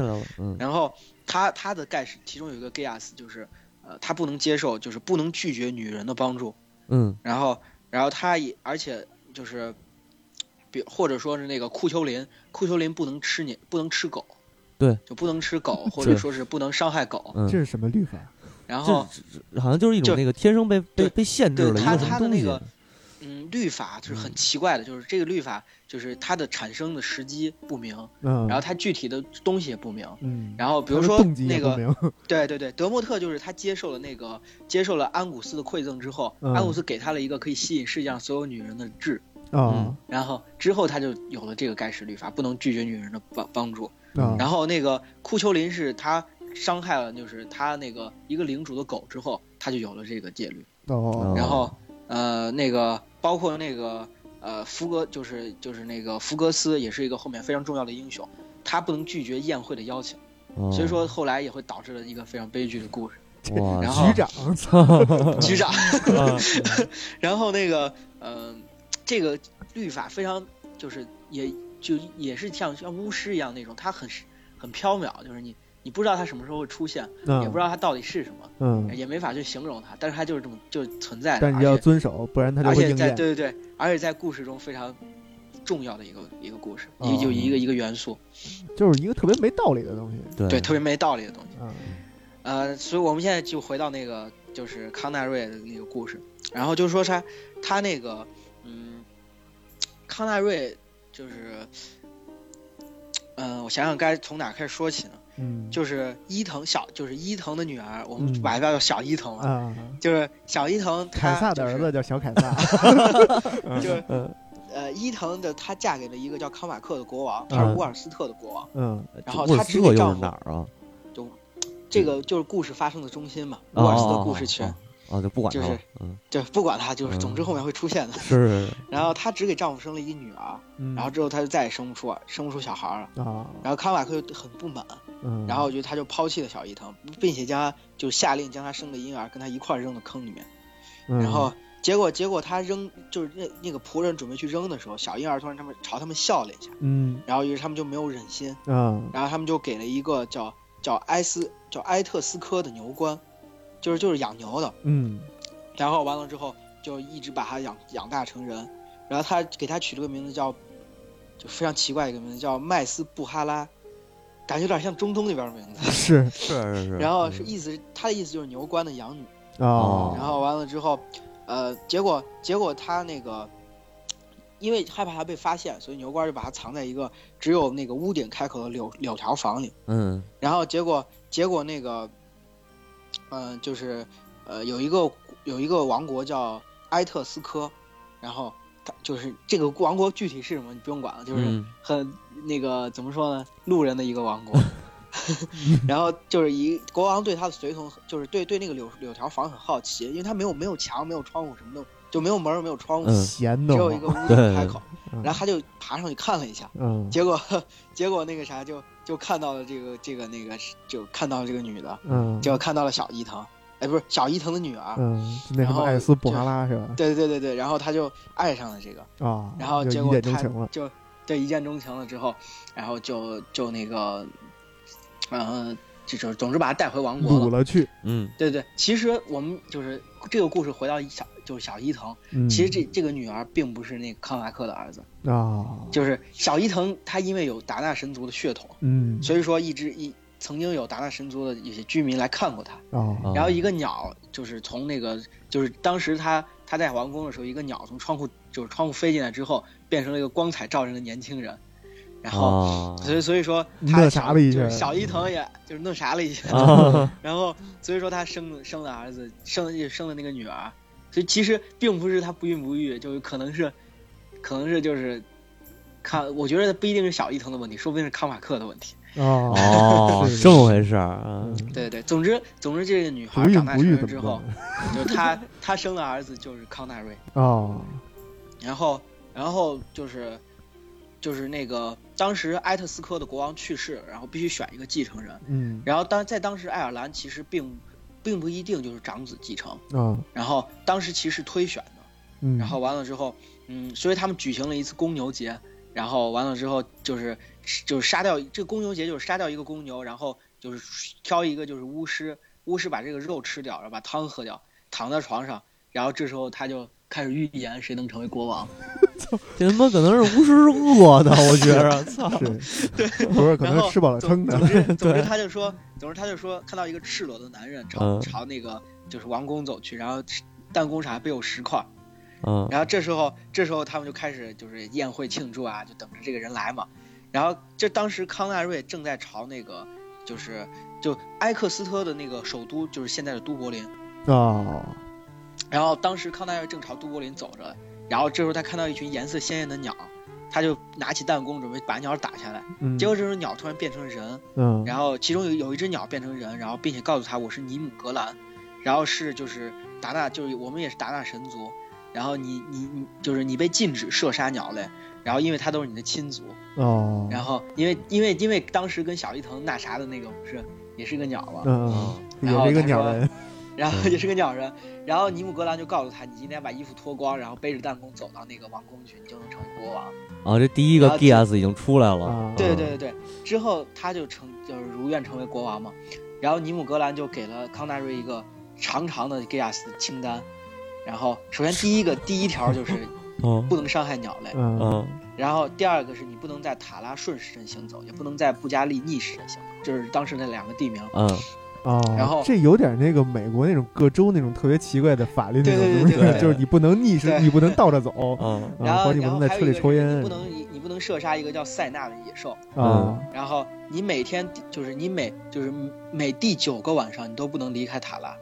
然后他他的盖世其中有一个 Gias 就是呃他不能接受就是不能拒绝女人的帮助，嗯。然后然后他也而且就是，比或者说是那个库丘林，库丘林不能吃你不能吃狗，对，就不能吃狗，<laughs> 或者说是不能伤害狗，嗯，这是什么律法？然后好像就是一种那个天生被被被限制了一对他个什么东西他的那个嗯律法就是很奇怪的，就是这个律法就是它的产生的时机不明，嗯，然后它具体的东西也不明。嗯，然后比如说那个，对对对，德莫特就是他接受了那个接受了安古斯的馈赠之后，嗯安古斯给他了一个可以吸引世界上所有女人的痣，啊。然后之后他就有了这个盖世律法，不能拒绝女人的帮帮助。啊，然后那个库丘林是他伤害了就是他那个一个领主的狗之后，他就有了这个戒律。哦，然后呃那个包括那个呃福格就是就是那个福格斯也是一个后面非常重要的英雄，他不能拒绝宴会的邀请，哦。所以说后来也会导致了一个非常悲剧的故事。哇然后局长，<laughs> <laughs> 局长，啊 <laughs> 然后那个呃这个律法非常就是也就也是像像巫师一样那种，它很很缥缈，就是你你不知道它什么时候会出现，也不知道它到底是什么，嗯，也没法去形容它，但是它就是这么就存在的，但你要遵守，不然它就而且会应验。在对对对，而且在故事中非常重要的一个一个故事，哦一就一个一个元素，就是一个特别没道理的东西。对对，特别没道理的东西。嗯，呃，所以我们现在就回到那个就是康奈瑞的那个故事，然后就是说他他那个嗯，康纳瑞就是，嗯、我想想该从哪开始说起呢？嗯，就是伊藤小，就是伊藤的女儿，我们嗯把它叫小伊藤就是小伊藤她凯撒的儿子叫小凯撒 <laughs> <laughs> 就是嗯呃伊藤的她嫁给了一个叫康马克的国王，他嗯是乌尔斯特的国王，嗯然后沃尔她斯特又是直接丈夫哪儿啊？这个就是故事发生的中心嘛，哦沃尔斯特故事群哦，哦，就不管就是他了，嗯，就不管他，就是嗯总之后面会出现的。是，然后她只给丈夫生了一个女儿，嗯然后之后她就再也生不出生不出小孩了。啊，然后康瓦克就很不满，嗯，然后就他就抛弃了小伊藤，并且将他就下令将他生的婴儿跟他一块扔到坑里面。嗯然后结果结果他扔就是那那个仆人准备去扔的时候，小婴儿突然他们朝他们笑了一下，嗯然后于是他们就没有忍心，啊然后他们就给了一个叫叫埃斯叫埃特斯科的牛倌，就是就是养牛的，嗯。然后完了之后就一直把他养养大成人，然后他给他取了个名字叫就非常奇怪一个名字叫麦斯布哈拉，感觉有点像中东那边的名字。是。是是是，然后嗯。是意思是他的意思就是牛倌的养女，啊，然后完了之后，呃，结果结果他那个，因为害怕他被发现，所以牛倌就把他藏在一个只有那个屋顶开口的柳柳条房里。嗯。然后结果结果那个，嗯、就是呃有一个有一个王国叫埃特斯科，然后他就是这个王国具体是什么你不用管了，就是嗯很那个怎么说呢，路人的一个王国。<laughs> 然后就是一国王对他的随从，就是对对那个柳柳条房很好奇，因为他没有没有墙、没有窗户，什么都就没有门儿、没有窗户，嗯闲的只有一个屋对顶开口。嗯然后他就爬上去看了一下，嗯结果 <laughs> 结果那个啥就就看到了这个这个那个就看到了这个女的，嗯就看到了小伊藤，哎不是小伊藤的女儿，嗯，那什么然后艾斯布哈拉是吧？对对对对，然后他就爱上了这个，啊，然后结果他就对一见钟情了之后，然后就就那个，嗯、就就总之把他带回王国了。掳了去，嗯对对，其实我们就是这个故事回到一小就是小伊藤，嗯，其实这这个女儿并不是那个康瓦克的儿子，啊，就是小伊藤他因为有达纳神族的血统，嗯。所以说一直一曾经有达纳神族的一些居民来看过他。然后一个鸟就是从那个就是当时他他在王宫的时候，一个鸟从窗户就是窗户飞进来之后，变成了一个光彩照人的年轻人，然后。啊所以所以说他那啥了一下就是小伊藤也就是弄啥了一下，啊 <laughs> 然后所以说他生了生了儿子，生了生了那个女儿，所以其实并不是他不孕不育，就是可能是可能是就是康，我觉得不一定是小伊藤的问题，说不定是康马克的问题。<laughs> 哦这么回事儿对对，总之总之这个女孩长大成人之后，就是她她生的儿子就是康纳瑞，哦，然后然后就是就是那个当时埃特斯科的国王去世，然后必须选一个继承人，嗯然后当在当时爱尔兰其实并并不一定就是长子继承，嗯然后当时其实推选的，嗯，然后完了之后，嗯，所以他们举行了一次公牛节，然后完了之后就是就是杀掉这个公牛节就是杀掉一个公牛，然后就是挑一个就是巫师，巫师把这个肉吃掉，然后把汤喝掉，躺在床上，然后这时候他就开始预言谁能成为国王，<laughs> 这他妈可能是巫师饿的，<laughs> 我觉着，操，对，不是可能然后是吃饱了总撑的。总，之总之 <laughs> 他就说，总之他就说看到一个赤裸的男人朝、嗯。朝那个就是王宫走去，然后弹弓上还背有石块。嗯。然后这时候，这时候他们就开始就是宴会庆祝啊，就等着这个人来嘛。然后这当时康纳瑞正在朝那个就是就埃克斯特的那个首都，就是现在的都柏林。哦，然后当时康纳瑞正朝都柏林走着，然后这时候他看到一群颜色鲜艳的鸟，他就拿起弹弓准备把鸟打下来。嗯，结果这时候鸟突然变成了人，嗯，然后其中有有一只鸟变成人，然后并且告诉他我是尼姆格兰，然后是就是达纳，就是我们也是达纳神族，然后你你你就是你被禁止射杀鸟类，然后因为它都是你的亲族，哦，然后因为因为因为当时跟小伊藤那啥的那个不是也是个鸟嘛，嗯然后，也是一个鸟人，然后也是个鸟人，然后尼姆格兰就告诉他你今天把衣服脱光，然后背着弹弓走到那个王宫去，你就能成为国王。啊，这第一个然后 Gias 已经出来了。啊，对对对对，之后他就成就是如愿成为国王嘛，然后尼姆格兰就给了康纳瑞一个长长的 g s 清单，然后首先第一个第一条就是嗯 <laughs> 不能伤害鸟类，嗯。嗯。然后第二个是你不能在塔拉顺时针行走，也不能在布加利逆时针行走，就是当时那两个地名。嗯哦，然后这有点那个美国那种各州那种特别奇怪的法律那种对对东西就是你不能逆时，你不能倒着走，<laughs> 然后你不能在然后还有车里抽烟你不能你你不能射杀一个叫塞纳的野兽，啊，然后你每天就是你每就是每第九个晚上你都不能离开塔拉，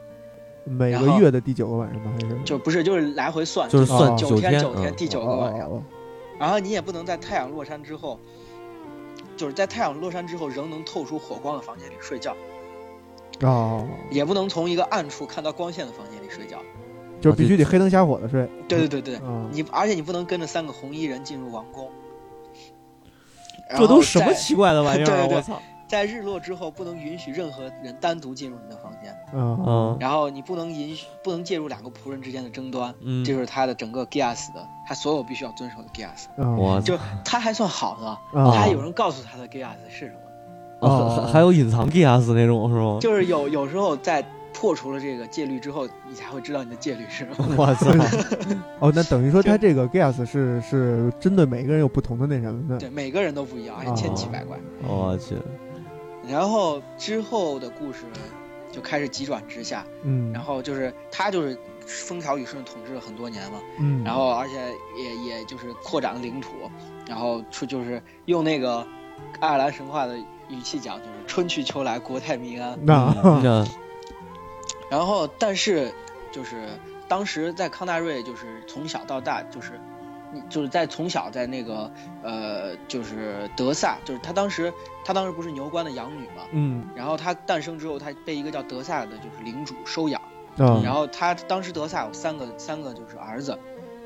每个月的第九个晚上吧，还是就不是就是来回算，就是算哦九天，九天嗯第九个晚上。哦然后你也不能在太阳落山之后，就是在太阳落山之后仍能透出火光的房间里睡觉，哦，也不能从一个暗处看到光线的房间里睡觉。就是必须得黑灯瞎火的睡。对对对对，啊，你而且你不能跟着三个红衣人进入王宫。这都什么奇怪的玩意儿啊！对对对我操！在日落之后，不能允许任何人单独进入你的房间，嗯嗯然后你不能允许不能介入两个仆人之间的争端，嗯，这就是他的整个 Gias 的，他所有必须要遵守的 Gias。嗯，我就他还算好的，啊他还有人告诉他的 Gias 是什么，哦还还有隐藏 gas 那种是吗？就是有有时候在破除了这个戒律之后，你才会知道你的戒律是什么。我操！<laughs> <laughs> 哦，那等于说他这个 gas 是是针对每个人有不同的那什么的。对，每个人都不一样，而且千奇百怪。我去，然后之后的故事就开始急转直下，嗯，然后就是他就是风调雨顺统治了很多年嘛，嗯，然后而且也也就是扩展了领土，然后出就是用那个爱尔兰神话的语气讲，就是春去秋来，国泰民安。<laughs> 那那然后但是就是当时在康大瑞就是从小到大就是。就是在从小在那个呃，就是德萨，就是他当时他当时不是牛关的养女嘛，嗯然后他诞生之后，他被一个叫德萨的，就是领主收养。嗯，然后他当时德萨有三个三个就是儿子，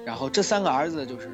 然后这三个儿子就是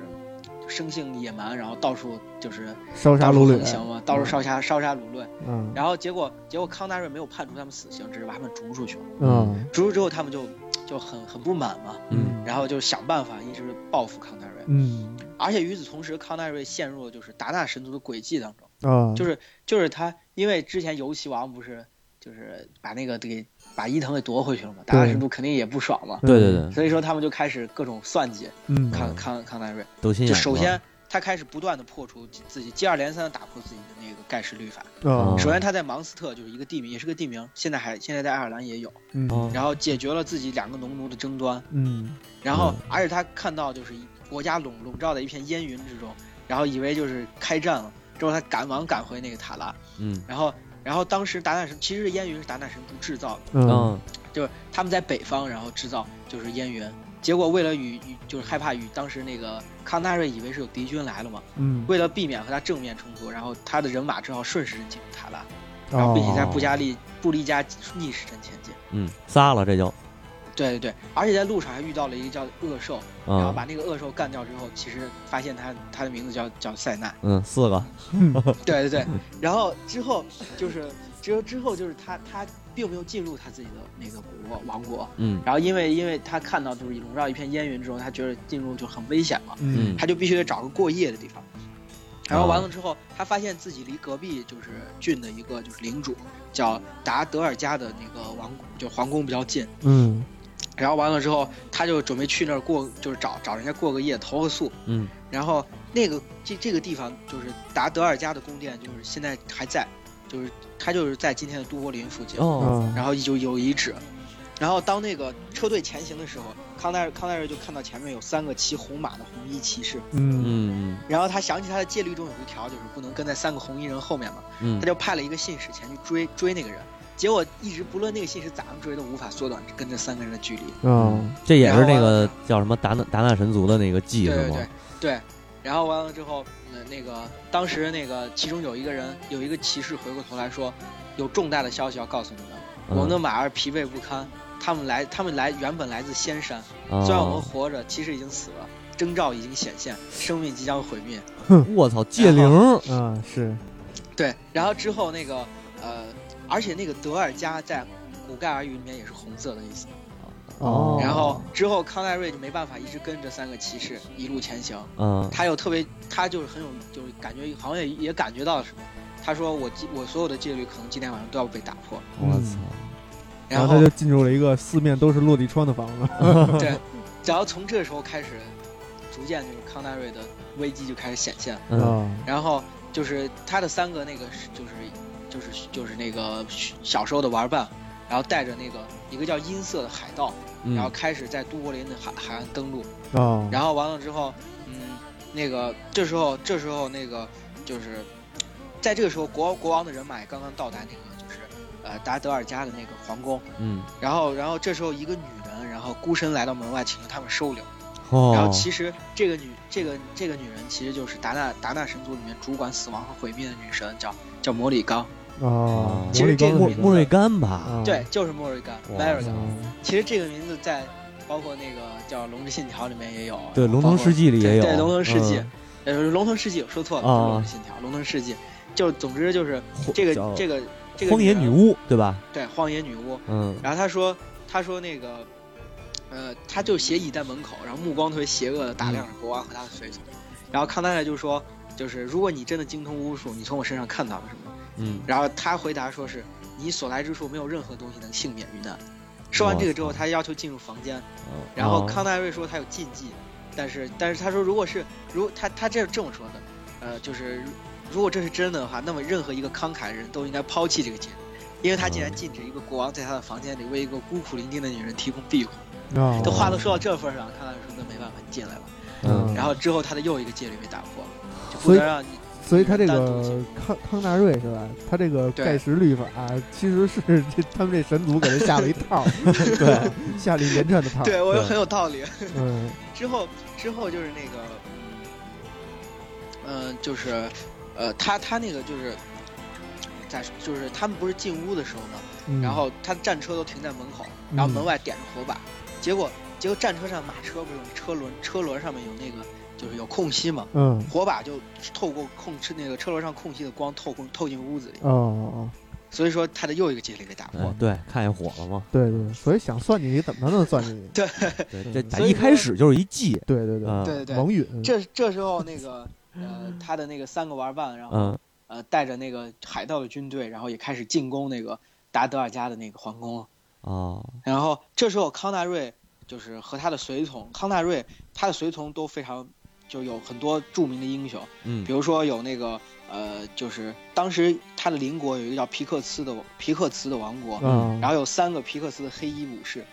生性野蛮，然后到处就是烧杀掳掠横，行吗，到处烧杀烧杀掳掠。嗯然后结果结果康大瑞没有判处他们死刑，只是把他们逐出去了。嗯逐出之后，他们就就很很不满嘛，嗯然后就想办法一直报复康大瑞。嗯而且与此同时，康大瑞陷入了就是达纳神族的诡计当中。啊，就是就是他，因为之前游骑王不是就是把那个给把伊藤给夺回去了嘛，达纳神族肯定也不爽嘛，对对对，所以说他们就开始各种算计嗯。康康康奈瑞。就首先他开始不断的破除自己接二连三的打破自己的那个盖世律法。哦，首先他在芒斯特就是一个地名，也是个地名，现在还现在在爱尔兰也有，嗯。哦。然后解决了自己两个农奴的争端，嗯。然后嗯。而且他看到就是国家笼笼罩在一片烟云之中，然后以为就是开战了，之后他赶忙赶回那个塔拉。嗯。然后，然后当时达纳神其实是烟云是达纳神族制造的，嗯。嗯。就是他们在北方，然后制造就是烟云。结果为了与与就是害怕与当时那个康纳瑞以为是有敌军来了嘛，嗯，为了避免和他正面冲突，然后他的人马只好顺时针进入塔拉，然哦后并且在布加利布利加逆时针前进。嗯，仨了这就，对对对，而且在路上还遇到了一个叫恶兽，然后嗯把那个恶兽干掉之后，其实发现他他的名字叫叫塞纳。嗯，四个，<laughs> 对对对，然后之后就是之后之后就是他他并没有进入他自己的那个国王国，嗯。然后因为因为他看到就是笼罩一片烟云之后，他觉得进入就很危险嘛，嗯。他就必须得找个过夜的地方。然后完了之后，他发现自己离隔壁就是郡的一个就是领主叫达德尔加的那个王就皇宫比较近，嗯然后完了之后，他就准备去那儿过，就是找找人家过个夜，投个宿。嗯然后那个这这个地方就是达德尔加的宫殿，就是现在还在，就是他就是在今天的都柏林附近，哦，啊，然后就有遗址。然后当那个车队前行的时候，康奈尔康奈尔就看到前面有三个骑红马的红衣骑士，嗯嗯然后他想起他的戒律中有一条，就是不能跟在三个红衣人后面嘛，嗯他就派了一个信使前去追追那个人。结果一直不论那个信是咋样追，都无法缩短跟这三个人的距离。啊嗯，这也是那个叫什么达纳达纳神族的那个技是吗？对对。对？对，然后完了之后，那，那个当时那个其中有一个人有一个骑士回过头来说，有重大的消息要告诉你们，我们的嗯马儿疲惫不堪，他们来他们来原本来自仙山，哦。虽然我们活着，其实已经死了，征兆已经显现，生命即将毁灭。我操，戒灵儿，啊是。对，然后之后那个呃，而且那个德尔加在古盖尔语里面也是红色的意思。哦，然后之后康奈瑞就没办法一直跟着三个骑士一路前行，嗯他又特别，他就是很有，就是感觉好像也也感觉到了什么。他说我戒我所有的戒律可能今天晚上都要被打破。我操，然然后他就进入了一个四面都是落地窗的房子，<laughs> 对，然后从这时候开始，逐渐就是康奈瑞的危机就开始显现。嗯啊然后就是他的三个那个就是就是就是那个小时候的玩伴，然后带着那个一个叫音色的海盗，然后嗯开始在都柏林的海海岸登陆。哦，然后完了之后，嗯，那个这时候这时候那个就是，在这个时候国国王的人马也刚刚到达那个就是呃达德尔加的那个皇宫，嗯，然后然后这时候一个女人然后孤身来到门外请求他们收留，哦，然后其实这个女这个这个女人其实就是达纳达纳神族里面主管死亡和毁灭的女神叫叫摩里刚，哦，其实这个莫名字莫瑞甘吧？啊对，就是莫瑞甘哇 m a r i g a 嗯其实这个名字在包括那个叫《龙之信条》里面也有，对，《龙腾世纪》里也有。对对，龙腾世纪嗯，呃，龙腾世纪我说错了，啊不是龙之信条，龙腾世纪，就总之就是这个这个这个荒野女巫，对吧？对荒野女巫，嗯然后他说他说那个呃，他就斜倚在门口，然后目光特别邪恶的打量着国王和他的随从，然后康奈尔就说。就是如果你真的精通巫术，你从我身上看到了什么？嗯，然后他回答说是你所来之处没有任何东西能幸免于难。说完这个之后，他要求进入房间，哦然后康奈瑞说他有禁忌，但是但是他说如果是如他他这这么说的，呃，就是如果这是真的的话，那么任何一个慷慨的人都应该抛弃这个戒律，因为他竟然禁止一个国王在他的房间里为一个孤苦伶仃的女人提供庇护。哦这话都说到这份上，康奈瑞说那没办法，你进来吧。嗯然后之后他的又一个戒律被打破了，就不能让你所以他这个康康纳瑞是吧？他这个盖世律法、其实是这他们这神族给他下了一套，<laughs> 对，下了一连串的套。对我有对。很有道理。嗯。<laughs> 之后之后就是那个，嗯、呃，就是，呃，他他那个就是在就是他们不是进屋的时候嘛，嗯，然后他战车都停在门口，然后门嗯外点着火把，结果结果战车上马车不是有车轮，车轮上面有那个就是有空隙嘛，嗯火把就透过空车那个车轮上空隙的光透过透进屋子里，哦哦哦，所以说他的又一个戒律被打破。哎对，看见火了吗？对对，所以想算计你怎么能算计你？<laughs> 对这打一开始就是一计。对对对，嗯对对对，王允，这这时候那个呃他的那个三个玩伴，然后。嗯呃，带着那个海盗的军队，然后也开始进攻那个达德尔加的那个皇宫了。哦，然后这时候康纳瑞就是和他的随从，康纳瑞他的随从都非常就有很多著名的英雄，嗯。比如说有那个呃，就是当时他的邻国有一个叫皮克斯的皮克茨的王国，嗯，然后有三个皮克斯的黑衣武士，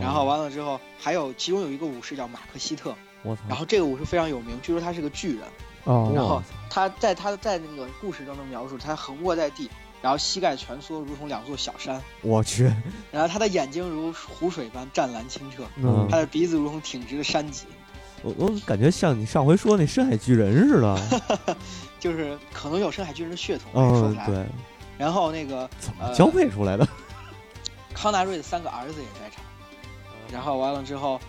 然后完了之后还有其中有一个武士叫马克西特，我操，然后这个武士非常有名，据说他是个巨人。哦，然后他在他在那个故事当中描述，他横卧在地，然后膝盖蜷缩，如同两座小山，我去，然后他的眼睛如湖水般湛蓝清澈，嗯。他的鼻子如同挺直的山脊，我我感觉像你上回说那深海巨人似的。<laughs> 就是可能有深海巨人的血统，说嗯。对，然后那个怎么呃交配出来的？<laughs> 康纳瑞的三个儿子也在场，然后完了之后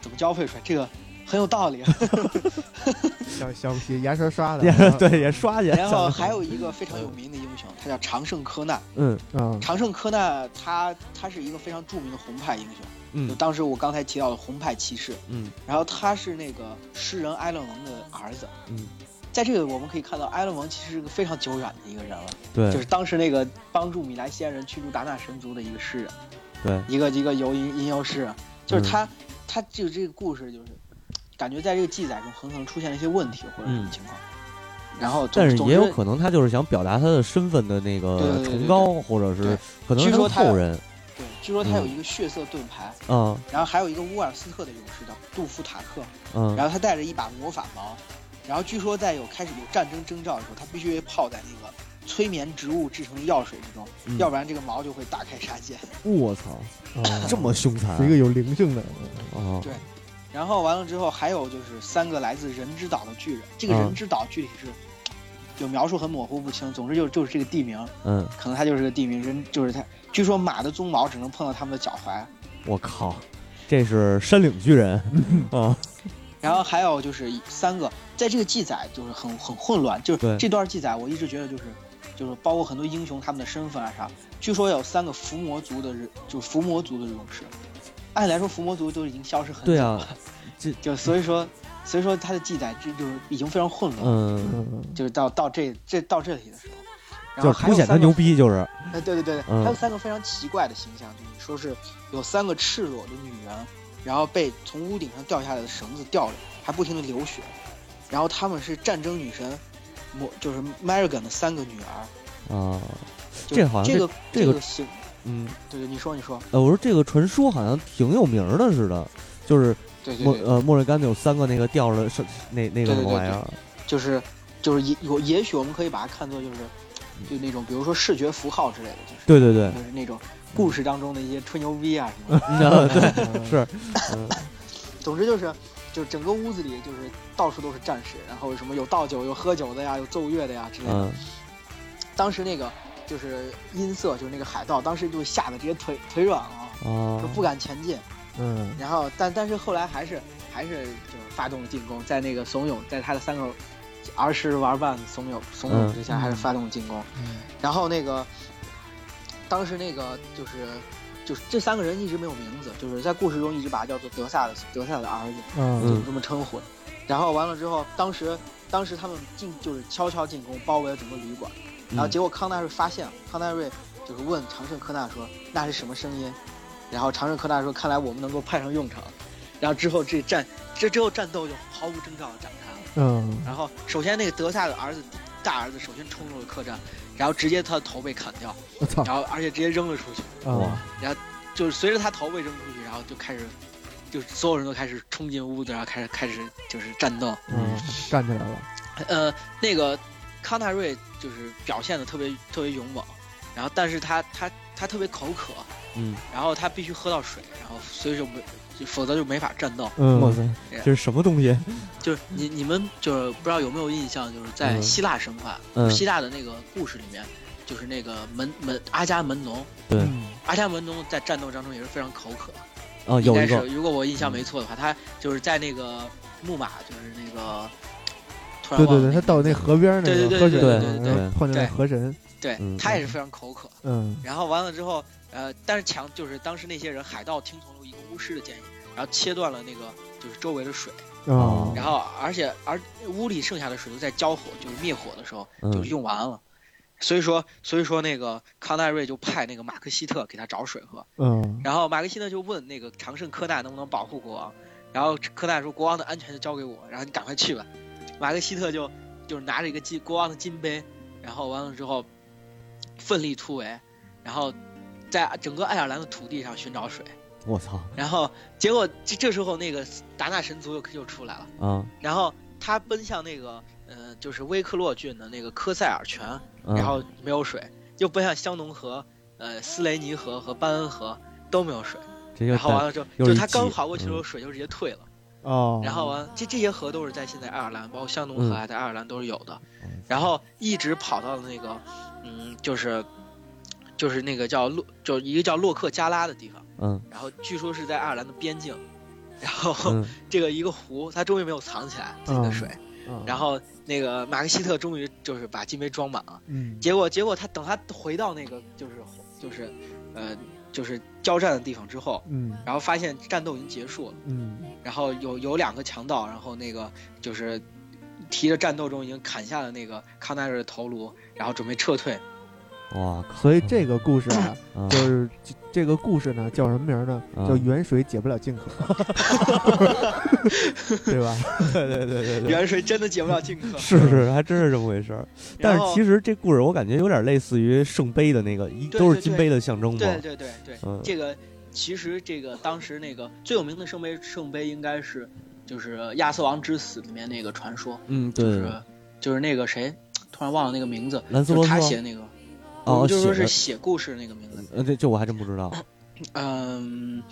怎么交配出来？这个很有道理。<laughs> 小小皮牙刷刷的，也对，也刷去。然后还有一个非常有名的英雄，他叫常胜科纳。嗯嗯常胜科纳他他是一个非常著名的红派英雄。就嗯当时我刚才提到的红派骑士，嗯。然后他是那个诗人埃勒蒙的儿子。嗯，在这个我们可以看到，埃勒蒙其实是个非常久远的一个人了，对。就是当时那个帮助米莱西安人驱逐达纳神族的一个诗人，对，一个一个游吟吟游诗。人，就是嗯。他，他就这个故事就是，感觉在这个记载中很可能出现了一些问题或者什么嗯。情况，然后但是总也有可能他就是想表达他的身份的那对个对对对崇高，或者是可能是据说他后人。对，据说他有嗯一个血色盾牌，嗯。然后还有一个乌尔斯特的勇士叫杜夫塔克，嗯。然后他带着一把魔法矛，然后据说在有开始有战争征兆的时候，他必须泡在那个催眠植物制成的药水之中，嗯。要不然这个矛就会大开杀戒。我操，哦 <laughs> 这么凶残是一个有灵性的，哦。对。然后完了之后，还有就是三个来自人之岛的巨人，这个嗯。人之岛具体是。就描述很模糊不清，总之就就是这个地名，嗯，可能它就是个地名，人就是它。据说马的鬃毛只能碰到他们的脚踝，我靠，这是山岭巨人 <laughs> 啊！然后还有就是三个，在这个记载就是很很混乱，就是这段记载我一直觉得就是就是包括很多英雄他们的身份啊啥，据说有三个伏魔族的人，就是伏魔族的勇士，按理来说伏魔族都已经消失很久对了，啊，这 <laughs> 就所以说所以说他的记载就就是已经非常混乱，嗯，嗯。就是到到这这到这里的时候，然后就还有三个牛，逼，就是。哎对对对，嗯。还有三个非常奇怪的形象，就是说是有三个赤裸的女人，然后被从屋顶上掉下来的绳子吊着，还不停的流血，然后她们是战争女神，莫就是 Marigan 的三个女儿，啊，就这好像这个这个个形，嗯，对对，你说你说，呃，我说这个传说好像挺有名儿的似的，就是莫对对对，呃莫瑞甘有三个那个吊着的是那那个玩意儿，就是就是也有也许我们可以把它看作就是就那种比如说视觉符号之类的，就是对对对，就是那种故事当中的一些吹牛逼啊什么的。<laughs> 是，<laughs> 嗯 <laughs> 总之就是，就是整个屋子里就是到处都是战士，然后什么有倒酒、有喝酒的呀，有奏乐的呀之类的。嗯当时那个就是音色，就是那个海盗，当时就吓得直接腿腿软了，啊就不敢前进。嗯然后但但是后来还是还是就是发动了进攻，在那个怂恿，在他的三个儿时玩伴怂恿怂恿之下，嗯还是发动了进攻。嗯然后那个当时那个就是就是这三个人一直没有名字，就是在故事中一直把他叫做德萨的德萨的儿子，嗯就是这么称呼。然后完了之后，当时当时他们进就是悄悄进攻，包围了整个旅馆。然后结果康纳瑞发现了，康纳瑞就是问长胜科纳说那是什么声音？然后长胜科大说看来我们能够派上用场。然后之后这战这之后战斗就毫无征兆的展开了。嗯然后首先那个德萨的儿子大儿子首先冲入了客栈，然后直接他的头被砍掉，我操然后而且直接扔了出去。哇！然后就是随着他头被扔出去，然后就开始，就是所有人都开始冲进屋子，然后开始开始就是战斗。嗯站起来了呃，那个康纳瑞就是表现的特别特别勇猛，然后但是他他他特别口渴，嗯，然后他必须喝到水，然后所以就没，就否则就没法战斗。哇嗯塞，这是什么东西？就是你你们就是不知道有没有印象，就是在嗯。希腊神话，嗯。希腊的那个故事里面，就是那个门门阿伽门农，对。嗯阿伽门农在战斗当中也是非常口渴。哦，应该是，有一个，如果我印象没错的话，他就是在那个木马，就是那个，突然对对对，他到那河边儿那对对个喝水，对对对然后碰见河神，对嗯。他也是非常口渴。嗯。然后完了之后，呃，但是强就是当时那些人海盗听从了一个巫师的建议，然后切断了那个就是周围的水，哦然后而且而屋里剩下的水都在交火，就是灭火的时候就嗯用完了。所以说，所以说那个康奈瑞就派那个马克希特给他找水喝，嗯然后马克希特就问那个常胜科奈能不能保护国王，然后科奈说国王的安全就交给我，然后你赶快去吧。马克希特就就是拿着一个金国王的金杯，然后完了之后奋力突围，然后在整个爱尔兰的土地上寻找水，我操然后结果这这时候那个达纳神族又又出来了，啊！然后他奔向那个呃就是威克洛郡的那个科塞尔泉，嗯然后没有水，又奔向香农河、呃斯雷尼河和班恩河都没有水。这然后完了之后，就他刚跑过去的时候，嗯水就直接退了。哦，然后完，这这些河都是在现在爱尔兰，包括香农河在爱尔兰都是有的。嗯然后一直跑到了那个，嗯，就是就是那个叫洛，就一个叫洛克加拉的地方。嗯然后据说是在爱尔兰的边境。然后、嗯 <laughs> 这个一个湖，他终于没有藏起来自己的水。嗯然后那个马克西特终于就是把金杯装满了。嗯结果结果他等他回到那个就是就是呃就是交战的地方之后，嗯然后发现战斗已经结束了，嗯然后有有两个强盗，然后那个就是提着战斗中已经砍下了那个康奈尔的头颅，然后准备撤退。哇靠！所以这个故事啊，嗯就是这这个故事呢，叫什么名儿呢？嗯叫远水解不了近渴，<laughs> 对吧？对对对对对，远水真的解不了近渴。是是，还真是这么回事儿。但是其实实这故事我感觉有点类似于圣杯的那个，一都是金杯的象征嘛。对对对对，嗯这个其实这个当时那个最有名的圣杯圣杯应该是就是亚瑟王之死里面那个传说，嗯，对就是就是那个谁，突然忘了那个名字，兰斯罗特就是他写的那个，我哦，们就说是写故事那个名字。呃，这这我还真不知道。<coughs> 嗯，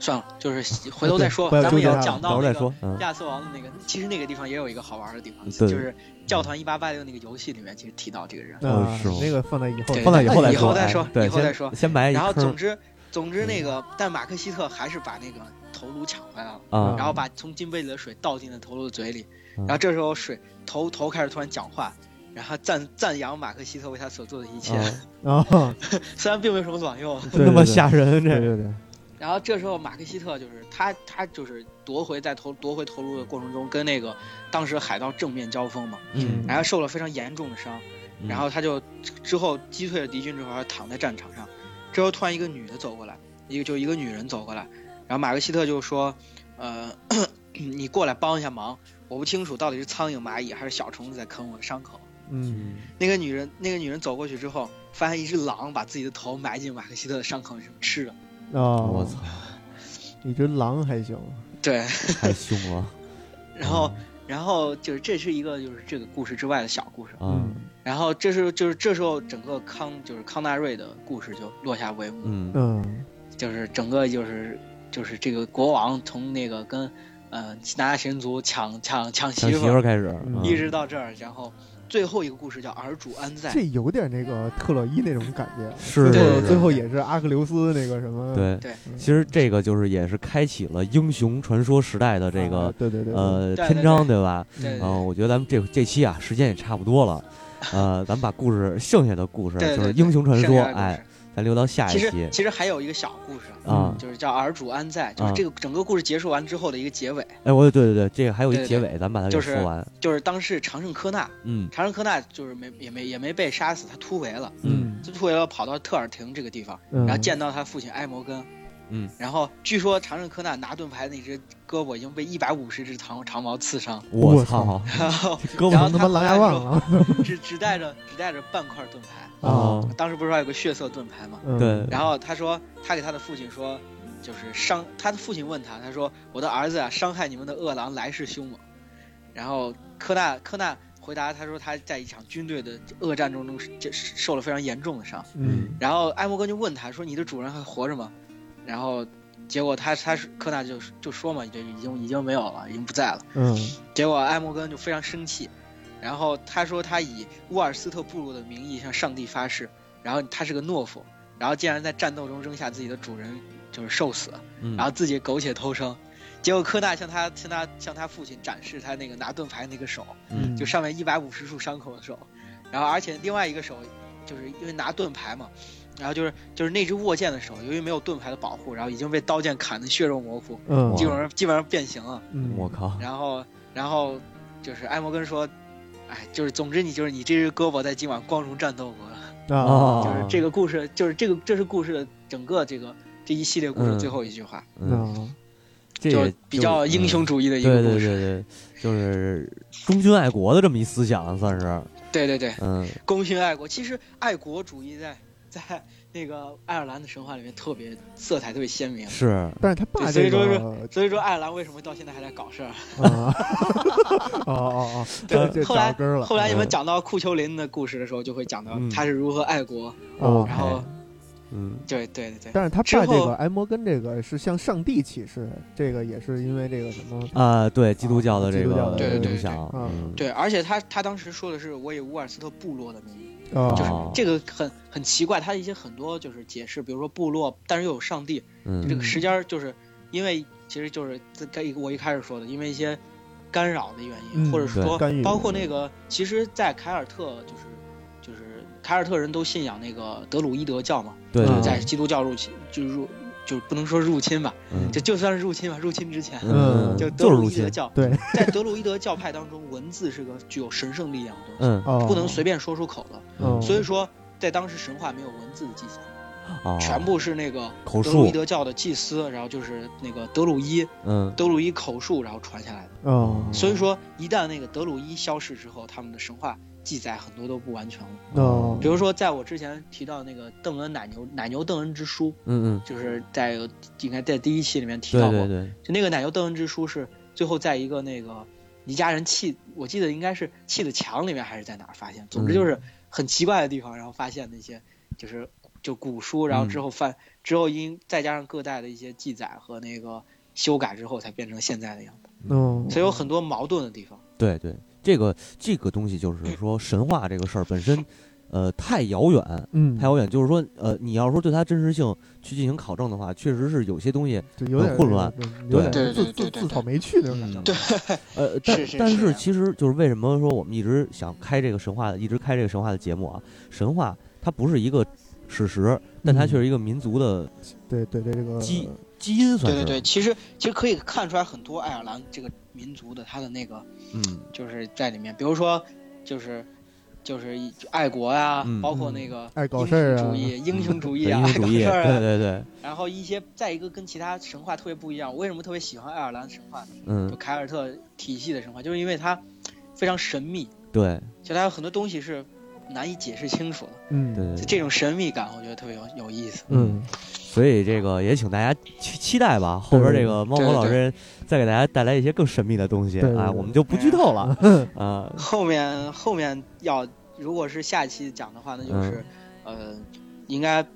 算了，就是回头再说。吧咱们也讲到那个亚瑟王的那个，其实那个地方也有一个好玩的地方，就是教团一八八六那个游戏里面其实提到这个人。啊哦是那个放在以后对放在以后再以后说，以后再说先埋然后总之，总之那个，但马克西特还是把那个头颅抢回来了，啊，然后把从金杯里的水倒进了头颅的嘴里，嗯然后这时候水头头开始突然讲话。然后赞赞扬马克西特为他所做的一切，啊啊，<laughs> 虽然并没有什么卵用。<laughs> 那么吓人，这。对对对，然后这时候马克西特就是他，他就是夺回在头夺回头颅的过程中，跟那个当时海盗正面交锋嘛，嗯，然后受了非常严重的伤，嗯。然后他就之后击退了敌军之后，他躺在战场上，这时候突然一个女的走过来，一个就一个女人走过来，然后马克西特就说，呃，<coughs> 你过来帮一下忙，我不清楚到底是苍蝇、蚂蚁还是小虫子在啃我的伤口。嗯。那个女人，那个女人走过去之后，发现一只狼把自己的头埋进马克西特的伤口里吃了。哦，我操，一只狼还行，对，太凶了。<laughs> 然后，然后就是这是一个就是这个故事之外的小故事。嗯，然后这是就是这时候整个康就是康纳瑞的故事就落下帷幕，嗯。嗯。就是整个就是就是这个国王从那个跟嗯拿大神族抢抢抢抢媳媳妇儿，妇儿开始，嗯。一直到这儿，然后最后一个故事叫儿主安在。这有点那个特洛伊那种感觉，是对对最后最后也是阿克琉斯那个什么，对对。嗯其实这个就是也是开启了英雄传说时代的这个啊对对对，呃篇章，对吧？嗯，我觉得咱们这这期啊时间也差不多了，呃，咱们把故事剩下的故事就是英雄传说，哎，咱留到下一其实其实还有一个小故事，啊。就是叫儿主安在，就是啊。这个整个故事结束完之后的一个结尾，哎，我对对对，这个还有一对对结尾，咱把它给就是说完。就是当时长胜科纳，嗯。长胜科纳就是没也没也没被杀死，他突围了，嗯。就突围了跑到特尔廷这个地方，嗯。然后见到他父亲埃摩根，嗯，然后据说长胜科纳拿盾牌那只胳膊已经被一百五十只长长矛刺伤，我我操，然后 <laughs> 胳膊然后他他妈狼牙棒了。<laughs> 只只带着只带着半块盾牌，啊，<laughs> 当时不是还有个血色盾牌吗？嗯。对。然后他说他给他的父亲说，就是伤他的父亲问他，他说我的儿子啊，伤害你们的恶狼来势凶猛。然后科纳科纳回答他说他在一场军队的恶战中中这受了非常严重的伤。嗯。然后艾摩根就问他说你的主人还活着吗？然后结果他他是科纳就就说嘛，就已经已经没有了，已经不在了。嗯结果艾默根就非常生气，然后他说他以沃尔斯特部落的名义向上帝发誓，然后他是个懦夫，然后竟然在战斗中扔下自己的主人就是受死，嗯然后自己苟且偷生。结果科纳向他向他向他父亲展示他那个拿盾牌那个手，嗯就上面一百五十处伤口的手，然后而且另外一个手就是因为拿盾牌嘛，然后就是就是那只握剑的手，由于没有盾牌的保护，然后已经被刀剑砍得血肉模糊，嗯基本上基本上变形了。嗯，我靠，然后然后就是艾摩根说，哎，就是总之你就是你这只胳膊在今晚光荣战斗过，啊哦就是这个故事，就是这个这是故事的整个这个这一系列故事最后一句话，嗯，啊就这也比较英雄嗯主义的一个故事。对对，就是忠君爱国的这么一思想，算是，对对对，嗯功勋爱国。其实爱国主义在在那个爱尔兰的神话里面特别色彩特别鲜明。是，但是他爸这对所以说个所以说爱尔兰为什么到现在还在搞事儿？啊，<laughs> 哦哦哦，这这后来后来你们嗯讲到库丘林的故事的时候，就会讲到嗯他是如何爱国。啊然后嗯对对对对，但是他之后爸这个埃摩根这个是向上帝起誓，这个也是因为这个什么啊，对基督教的这个的对对对影响，对嗯对，而且他他当时说的是我以乌尔斯特部落的名义，啊，就是哦这个很很奇怪，他的一些很多就是解释，比如说部落，但是又有上帝，嗯。这个时间就是因为其实就是该我一开始说的，因为一些干扰的原因，嗯或者是说包括那个，其实，在凯尔特就是就是凯尔特人都信仰那个德鲁伊德教嘛，对对嗯对，在基督教入侵就是入就不能说入侵吧，嗯。就就算是入侵吧，入侵之前。嗯。就德鲁伊德教，对，<laughs> 在德鲁伊德教派当中，文字是个具有神圣力量的东西，不能随便说出口的。哦，所以说，在当时神话没有文字的记载，哦。全部是那个德鲁伊，德教的祭司，然后就是那个德鲁伊，嗯。德鲁伊口述，然后传下来的。哦。所以说，一旦那个德鲁伊消失之后，他们的神话记载很多都不完全了。哦，比如说，在我之前提到那个邓恩奶牛奶牛邓恩之书，嗯嗯，就是在应该在第一期里面提到过，对对对，就那个奶牛邓恩之书是最后在一个那个尼家人砌，我记得应该是砌的墙里面还是在哪儿发现，总之就是很奇怪的地方，然后发现那些就是就古书，然后之后翻、之后因再加上各代的一些记载和那个修改之后，才变成现在的样子，哦，所以有很多矛盾的地方。对对，这个这个东西就是说神话这个事儿本身，呃，太遥远，嗯，太遥远。就是说，呃，你要说对它真实性去进行考证的话，确实是有些东西，就有点混乱对自对对对自自讨没趣那种感觉。对，<laughs> 呃，但但是其实就是为什么说我们一直想开这个神话，一直开这个神话的节目啊？神话它不是一个史实，但它嗯却是一个民族的对对对，这个基基因，算是对对对，其实其实可以看出来很多爱尔兰这个民族的他的那个嗯。就是在里面，比如说就是就是爱国呀、嗯。包括那个爱搞事儿啊。主义、英雄主义对啊，爱搞事儿啊，对对对，然后一些再一个跟其他神话特别不一样，我为什么特别喜欢爱尔兰神话呢？就嗯凯尔特体系的神话，就是因为它非常神秘，对。就它有很多东西是难以解释清楚的，嗯。对对，这种神秘感我觉得特别有有意思。嗯所以这个也请大家期期待吧，后边这个猫对对。狗老师再给大家带来一些更神秘的东西啊，对对对。我们就不剧透了 <laughs> 啊。后面后面要如果是下期讲的话，那就是、呃，应该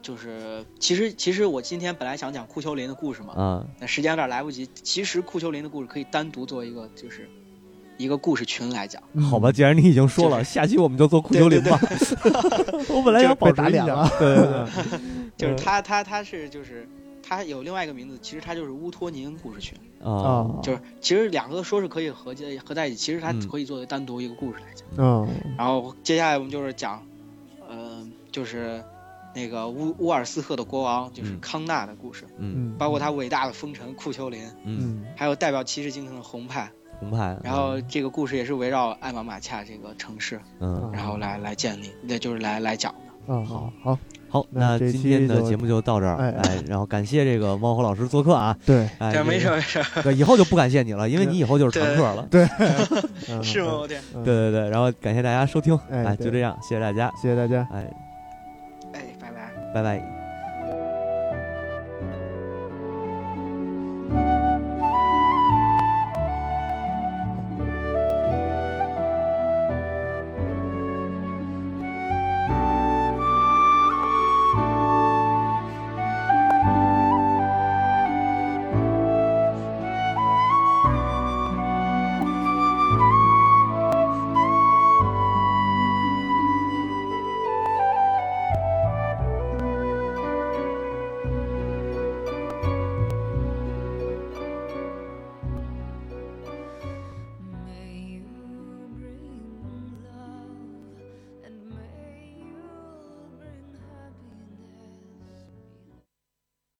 就是其实其实我今天本来想讲库丘林的故事嘛，啊，那时间有点来不及。其实库丘林的故事可以单独做一个就是一个故事群来讲。嗯。好吧，，既然你已经说了，就是。下期我们就做库丘林吧。<laughs> 我本来想保被持一下打脸了，<laughs> 对对对，就是嗯。他他他是就是他有另外一个名字，其实他就是乌托尼恩故事群。啊啊，就是其实两个说是可以合接合在一起，其实它嗯。可以作为单独一个故事来讲。嗯然后接下来我们就是讲，呃，就是那个乌乌尔斯赫的国王，就是嗯康纳的故事，嗯。嗯，包括他伟大的风尘库丘林，嗯，嗯。还有代表骑士精神的红派。红牌，然后这个故事也是围绕艾玛马恰这个城市，嗯，然后来来建立，那就是来来讲的。嗯好好好，那今天的节目就到这儿，哎，然后感谢这个猫火老师做客啊，对哎，没事没事，对，以后就不感谢你了，因为你以后就是常客了。对，是吗？？我天，嗯对，对对，然后感谢大家收听，哎，就这样，谢谢大家，谢谢大家。哎，哎，拜拜。拜拜。